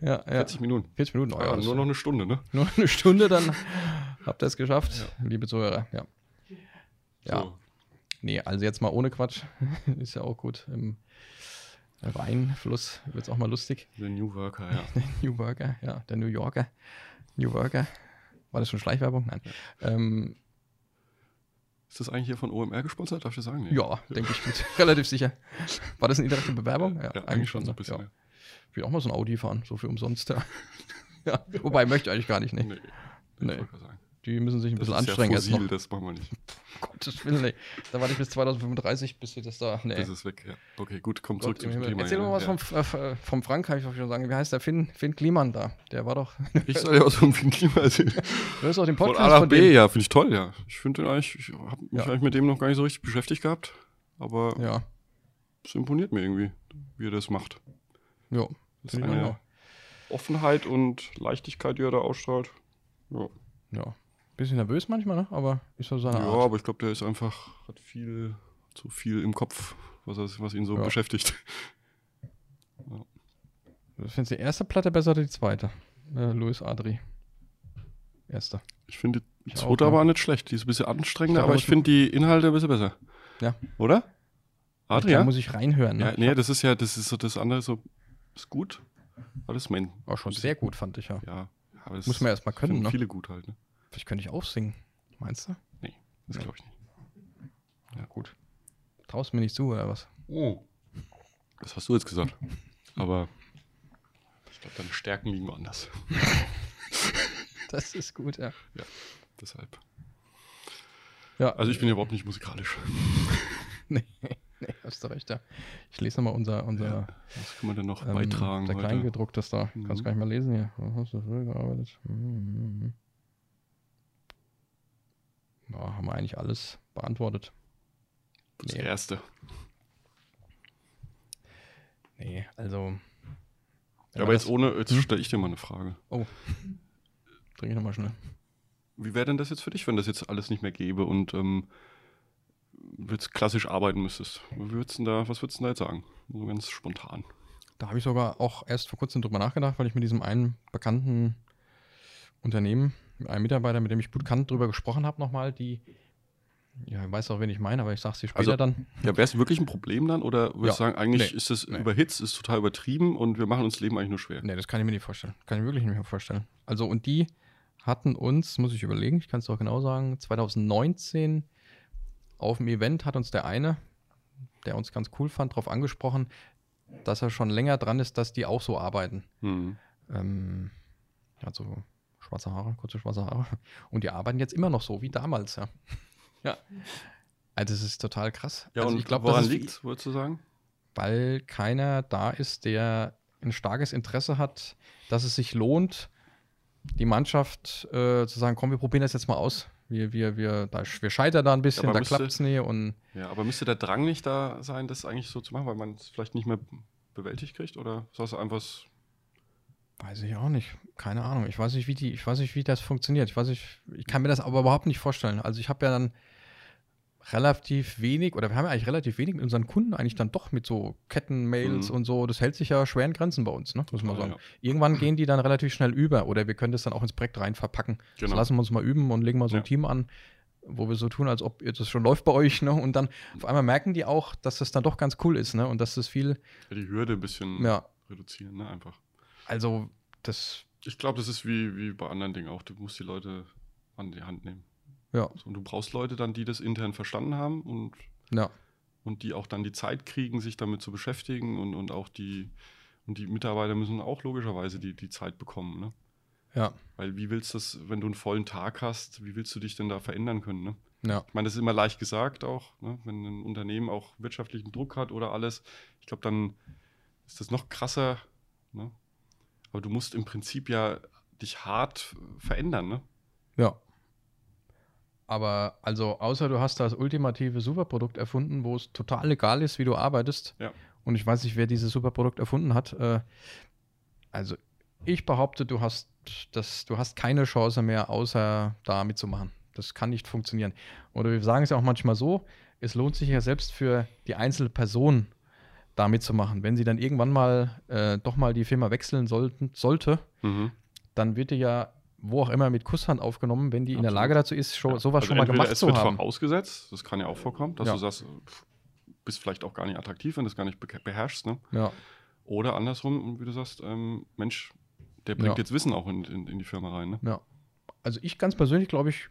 Ja, ja. 40 Minuten. 40 Minuten, oh, Ja, nur noch eine Stunde, ne? nur eine Stunde, dann habt ihr es geschafft, liebe Zuhörer. Ja. Ja. So. Nee, also jetzt mal ohne Quatsch. ist ja auch gut. Im Rheinfluss wird es auch mal lustig. The New Worker, ja. New Worker, ja, der New Yorker. New Worker. War das schon Schleichwerbung? Nein. Ähm, Ist das eigentlich hier von OMR gesponsert? Darf ich das sagen? Nee. ja, denke ich, gut. relativ sicher. War das eine indirekte Bewerbung? Ja, eigentlich schon so ein bisschen. Ja. Ja. Ich will auch mal so ein Audi fahren, so für umsonst. Ja. ja. Wobei, möchte ich eigentlich gar nicht, ne? Nee, Nee. ich wollte gerade sagen. Die müssen sich ein Das bisschen ist anstrengen ja jetzt fossil, noch. das machen wir nicht. Gottes Willen, ey. Da warte ich bis 2035, bis wir das da. Nee. Das ist weg, ja. Okay, gut, komm zurück Gott zum. Thema. Erzähl mal was ja. vom, äh, vom Frank, kann ich auch schon sagen. Wie heißt der Finn? Finn Kliman da. Der war doch. Ich soll ja was vom Klima erzählen. Du hörst auch den Von Podcast A nach von B, dem. ja, finde ich toll, ja. Ich finde den eigentlich, ich habe mich Ja. eigentlich mit dem noch gar nicht so richtig beschäftigt gehabt. Aber Ja, es imponiert mir irgendwie, wie er das macht. ja. Das ist eine. Offenheit und Leichtigkeit, die er da ausstrahlt. Ja. Ja, Bisschen nervös manchmal, ne? aber ist so seine Ja, Art. aber ich glaube, der ist einfach, hat viel, zu viel im Kopf, was, was ihn so Ja. beschäftigt. Findest du die erste Platte besser oder die zweite? Äh, Louis Adri. Erste. Ich finde die Ich zweite auch, ne? aber auch nicht schlecht. Die ist ein bisschen anstrengender, Da aber ich finde die Inhalte ein bisschen besser. Ja. Oder? Da Adrian? muss ich reinhören. Ne? Ja, nee, das ist ja, das ist so das andere so, ist gut. Alles mein. War schon sehr gut, fand ich ja. Ja. Aber das Muss man erst mal können, ne? viele gut halt, ne? Vielleicht könnte ich auch singen. Meinst du? Das glaube ich nicht. Ja, gut. Traust mir nicht zu, oder was? Oh. Das hast du jetzt gesagt. Aber ich glaube, deine Stärken liegen woanders. Das ist gut, ja. Deshalb. Ja, Also ich bin ja überhaupt nicht musikalisch. nee, nee, hast du recht, ja. Ich lese nochmal unser, unser Ja. Was kann man denn noch ähm, beitragen der? Kleingedrucktes da. Mhm. Kannst gar nicht mal lesen hier. Hast du früher gearbeitet? Mhm. Ja, haben wir eigentlich alles beantwortet. Das Nee. erste. Nee, also. Ja, aber jetzt ohne, jetzt stelle ich dir mal eine Frage. Trinke ich nochmal schnell. Wie wäre denn das jetzt für dich, wenn das jetzt alles nicht mehr gäbe und ähm, du jetzt klassisch arbeiten müsstest? Würdest da, was würdest du denn da jetzt sagen? So ganz spontan. Da habe ich sogar auch erst vor kurzem drüber nachgedacht, weil ich mit diesem einen bekannten Unternehmen, einem Mitarbeiter, mit dem ich gut kannte, drüber gesprochen habe nochmal, die, ja, ich weiß auch, wen ich meine, aber ich sage sie später Also, dann. Ja, wäre es wirklich ein Problem dann? Oder würdest du Ja. sagen, eigentlich Nee. ist das Nee. überhitzt, ist total übertrieben und wir machen uns Leben eigentlich nur schwer? Nee, das kann ich mir nicht vorstellen. Kann ich mir wirklich nicht mehr vorstellen. Also, und die hatten uns, muss ich überlegen, ich kann es doch genau sagen, 2019 auf dem Event hat uns der eine, der uns ganz cool fand, darauf angesprochen, dass er schon länger dran ist, dass die auch so arbeiten. Hm. Ähm, also schwarze Haare, kurze schwarze Haare. Und die arbeiten jetzt immer noch so wie damals, ja. ja. Also das ist total krass. Ja, also und ich glaube, woran das ist, liegt würdest du sagen? weil keiner da ist, der ein starkes Interesse hat, dass es sich lohnt, die Mannschaft äh, zu sagen, komm, wir probieren das jetzt mal aus. Wir, wir, wir, da, wir scheitern da ein bisschen, aber da klappt es nicht und Ja, aber müsste der Drang nicht da sein, das eigentlich so zu machen, weil man es vielleicht nicht mehr bewältigt kriegt? Oder sagst du einfach, es- Weiß ich auch nicht. Keine Ahnung. Ich weiß nicht, wie die, ich weiß nicht, wie das funktioniert. Ich weiß nicht, ich kann mir das aber überhaupt nicht vorstellen. Also ich habe ja dann relativ wenig, oder wir haben ja eigentlich relativ wenig mit unseren Kunden eigentlich dann doch mit so Kettenmails Mhm. und so. Das hält sich ja schwer in Grenzen bei uns, ne? Muss man sagen. Irgendwann gehen die dann relativ schnell über oder wir können das dann auch ins Projekt rein verpacken. Das Genau. lassen wir uns mal üben und legen mal so ein Ja. Team an, wo wir so tun, als ob das schon läuft bei euch, ne? Und dann auf einmal merken die auch, dass das dann doch ganz cool ist, ne? Und dass das viel, ja, die Hürde ein bisschen ja, reduzieren, ne? Einfach. Also das, Ich glaube, das ist wie, wie bei anderen Dingen auch. Du musst die Leute an die Hand nehmen. ja, So, und du brauchst Leute dann, die das intern verstanden haben und, ja. und die auch dann die Zeit kriegen, sich damit zu beschäftigen und, und auch die, und die Mitarbeiter müssen auch logischerweise die, die Zeit bekommen, ne? Ja, Weil wie willst du das, wenn du einen vollen Tag hast, wie willst du dich denn da verändern können, ne? ja, Ich meine, das ist immer leicht gesagt auch, ne? wenn ein Unternehmen auch wirtschaftlichen Druck hat oder alles. Ich glaube, dann ist das noch krasser. Ne? Aber du musst im Prinzip ja dich hart verändern. Ne? ja. Aber also, außer du hast das ultimative Superprodukt erfunden, wo es total egal ist, wie du arbeitest. Ja. Und ich weiß nicht, wer dieses Superprodukt erfunden hat. Äh, also, ich behaupte, du hast das, du hast keine Chance mehr, außer da mitzumachen. Das kann nicht funktionieren. Oder wir sagen es ja auch manchmal so: Es lohnt sich ja selbst für die einzelne Person, da mitzumachen. Wenn sie dann irgendwann mal äh, doch mal die Firma wechseln sollten, sollte, Mhm. dann wird die ja wo auch immer mit Kusshand aufgenommen, wenn die in der Absolut. Lage dazu ist, schon, Ja. sowas Also schon mal gemacht es zu wird haben. vorausgesetzt, das kann ja auch vorkommen, dass Ja. du sagst, bist vielleicht auch gar nicht attraktiv, wenn du es gar nicht be beherrschst. Ne? Ja, Oder andersrum, wie du sagst, ähm, Mensch, der bringt Ja. jetzt Wissen auch in, in, in die Firma rein. Ne? ja. Also ich ganz persönlich, glaube ich,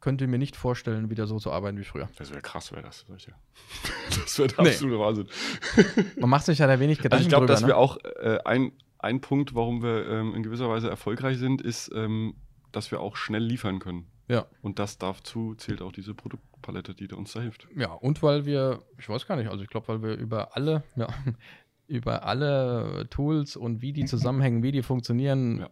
könnte mir nicht vorstellen, wieder so zu arbeiten wie früher. Das wäre krass, wäre das. Das wäre der Nee. absolute Wahnsinn. Man macht sich ja da wenig Gedanken Also ich glaube, dass ne? wir auch äh, ein, ein Punkt, warum wir ähm, in gewisser Weise erfolgreich sind, ist, ähm, dass wir auch schnell liefern können. Ja. Und das dazu zählt auch diese Produktpalette, die uns da hilft. Ja, und weil wir, ich weiß gar nicht, also ich glaube, weil wir über alle, ja, über alle Tools und wie die zusammenhängen, wie die funktionieren, Ja.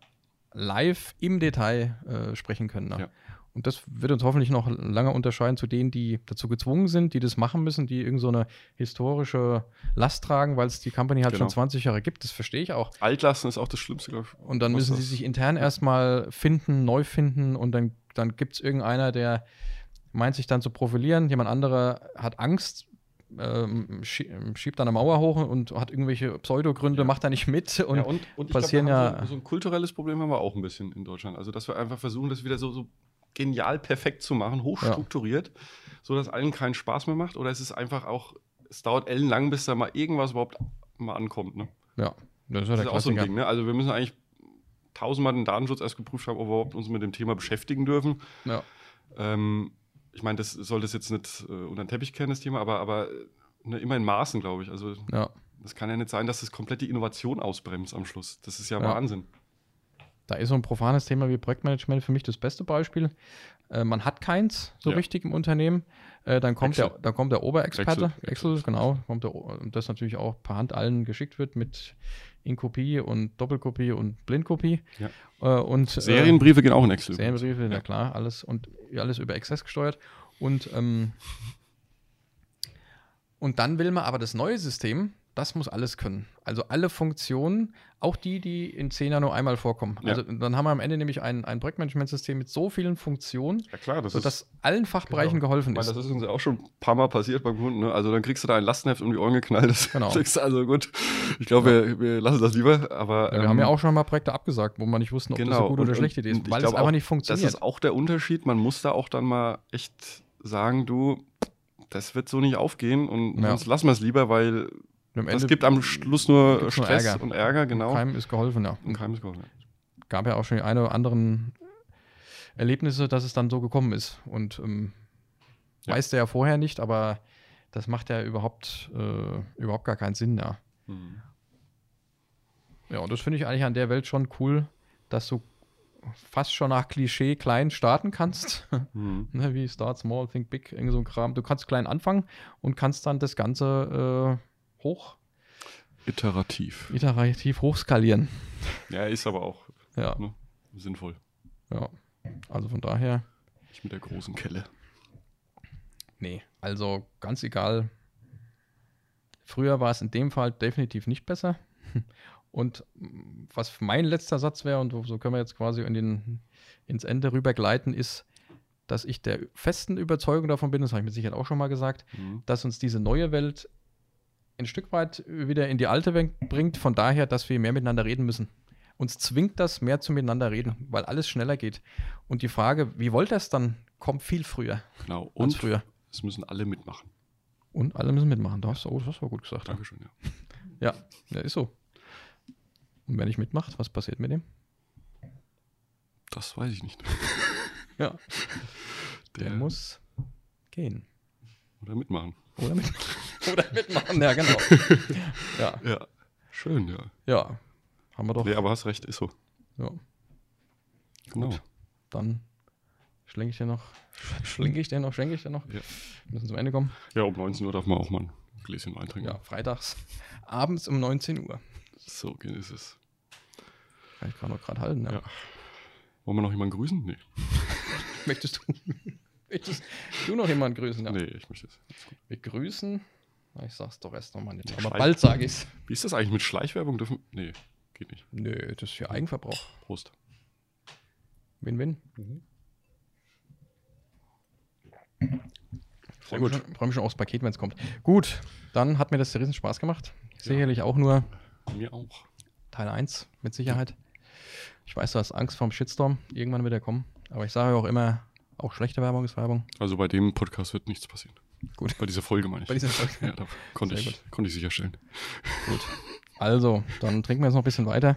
live im Detail äh, sprechen können. Ne? Ja. Und das wird uns hoffentlich noch lange unterscheiden zu denen, die dazu gezwungen sind, die das machen müssen, die irgend so eine historische Last tragen, weil es die Company halt Genau. schon 20 Jahre gibt. Das verstehe ich auch. Altlasten ist auch das Schlimmste, glaube ich. Und dann müssen sie sich intern erstmal finden, neu finden und dann dann gibt es irgendeiner, der meint sich dann zu profilieren, jemand anderer hat Angst, ähm, schiebt dann eine Mauer hoch und hat irgendwelche Pseudogründe, ja. macht da nicht mit und, ja, und, und passieren glaub, ja. So, so, ein kulturelles Problem haben wir auch ein bisschen in Deutschland. Also, dass wir einfach versuchen, das wieder so, so genial perfekt zu machen, hochstrukturiert, ja. so dass allen keinen Spaß mehr macht. Oder es ist einfach auch, es dauert ellenlang, bis da mal irgendwas überhaupt mal ankommt. Ne? Ja, das ist, ja das ist auch so ein Ding. Ne? Also, wir müssen eigentlich tausendmal den Datenschutz erst geprüft haben, ob wir überhaupt uns mit dem Thema beschäftigen dürfen. Ja. Ähm, ich meine, das soll das jetzt nicht äh, unter den Teppich kehren, das Thema, aber, aber ne, immer in Maßen, glaube ich. Also ja. das kann ja nicht sein, dass das komplett die Innovation ausbremst am Schluss. Das ist ja, ja. Wahnsinn. Da ist so ein profanes Thema wie Projektmanagement für mich das beste Beispiel. Äh, man hat keins so ja. richtig im Unternehmen. Äh, dann, kommt der, dann kommt der Oberexperte, Excel, Excel, genau, kommt der, das natürlich auch per Hand allen geschickt wird mit In-Kopie und Doppelkopie und Blindkopie. Ja. Äh, und, äh, Serienbriefe gehen auch in Excel. Serienbriefe, ja. na klar, alles und alles über Access gesteuert. Und, ähm, und dann will man aber das neue System, das muss alles können. Also alle Funktionen, auch die, die in 10 nur einmal vorkommen. Ja. Also dann haben wir am Ende nämlich ein, ein Projektmanagementsystem mit so vielen Funktionen, ja, klar, das sodass ist, allen Fachbereichen genau. geholfen ist. Weil das ist uns auch schon ein paar Mal passiert beim Kunden. Ne? Also dann kriegst du da ein Lastenheft um die Ohren geknallt. Das genau. also gut. Ich glaube, ja. wir, wir, lassen das lieber. Aber, wir ähm, haben ja auch schon mal Projekte abgesagt, wo man nicht wussten, ob genau. das eine gute oder schlechte Idee ist, weil es einfach nicht funktioniert. Das ist auch der Unterschied. Man muss da auch dann mal echt sagen, du, das wird so nicht aufgehen und sonst lassen wir es lieber, weil es gibt am Schluss nur Stress nur Ärger. und Ärger, genau. Keim ist geholfen, ja. Und Keim ist geholfen. Gab ja auch schon die eine oder anderen Erlebnisse, dass es dann so gekommen ist. Und ähm, ja. weiß der ja vorher nicht, aber das macht ja überhaupt, äh, überhaupt gar keinen Sinn, ja. Mhm. Ja, und das finde ich eigentlich an der Welt schon cool, dass du fast schon nach Klischee klein starten kannst. Mhm. ne, wie Start Small, Think Big, irgend so ein Kram. Du kannst klein anfangen und kannst dann das Ganze äh, hoch. Iterativ. Iterativ hochskalieren. Ja, ist aber auch ja. Ne, sinnvoll. Ja, also von daher. Nicht mit der großen Kelle. Nee, also ganz egal. Früher war es in dem Fall definitiv nicht besser. Und was mein letzter Satz wäre, und so können wir jetzt quasi in den, ins Ende rübergleiten, ist, dass ich der festen Überzeugung davon bin, das habe ich mit Sicherheit auch schon mal gesagt, mhm. dass uns diese neue Welt ein Stück weit wieder in die alte Welt bringt, von daher, dass wir mehr miteinander reden müssen. Uns zwingt das, mehr zu miteinander reden, weil alles schneller geht. Und die Frage, wie wollt ihr es dann, kommt viel früher. Genau, und früher. es müssen alle mitmachen. Und alle müssen mitmachen. Das, hast, oh, das du gut gesagt. Dankeschön, ja. Ja, ja, ist so. Und wenn ich mitmacht, was passiert mit dem? Das weiß ich nicht. ja. Der, Der muss gehen. Oder mitmachen. Oder, mit, oder mitmachen, ja, genau. Ja. ja. Schön, ja. Ja. Haben wir doch. Nee, aber hast recht, ist so. Ja. Genau. Gut. Dann schlenke ich dir noch, schlinge ich dir noch, schenke ich dir noch. Ja. Wir müssen zum Ende kommen. Ja, um 19 Uhr darf man auch mal ein Gläschen Wein trinken. Ja, freitags. Abends um 19 Uhr. So ist es. Kann ich gerade noch gerade halten, ja. ja. Wollen wir noch jemanden grüßen? Nee. Möchtest du? Möchtest du noch jemanden grüßen? Ja. Nee, ich möchte es. Wir grüßen. Ich sag's doch erst nochmal nicht. Aber bald sage ich's. Wie ist das eigentlich mit Schleichwerbung? Dürfen. Nee, geht nicht. Nö, das ist für Eigenverbrauch. Prost. Win-win. Mhm. Freue mich, freu mich, schon aufs Paket, wenn es kommt. Gut, dann hat mir das riesen Spaß gemacht. Sicherlich ja. auch nur. Mir auch. Teil 1, mit Sicherheit. Ich weiß, du hast Angst vorm Shitstorm. Irgendwann wird er kommen. Aber ich sage auch immer, auch schlechte Werbung ist Werbung. Also bei dem Podcast wird nichts passieren. Gut. Bei dieser Folge meine ich. Bei dieser Folge. Ja, da konnte ich, konnte ich sicherstellen. Gut. Also, dann trinken wir jetzt noch ein bisschen weiter.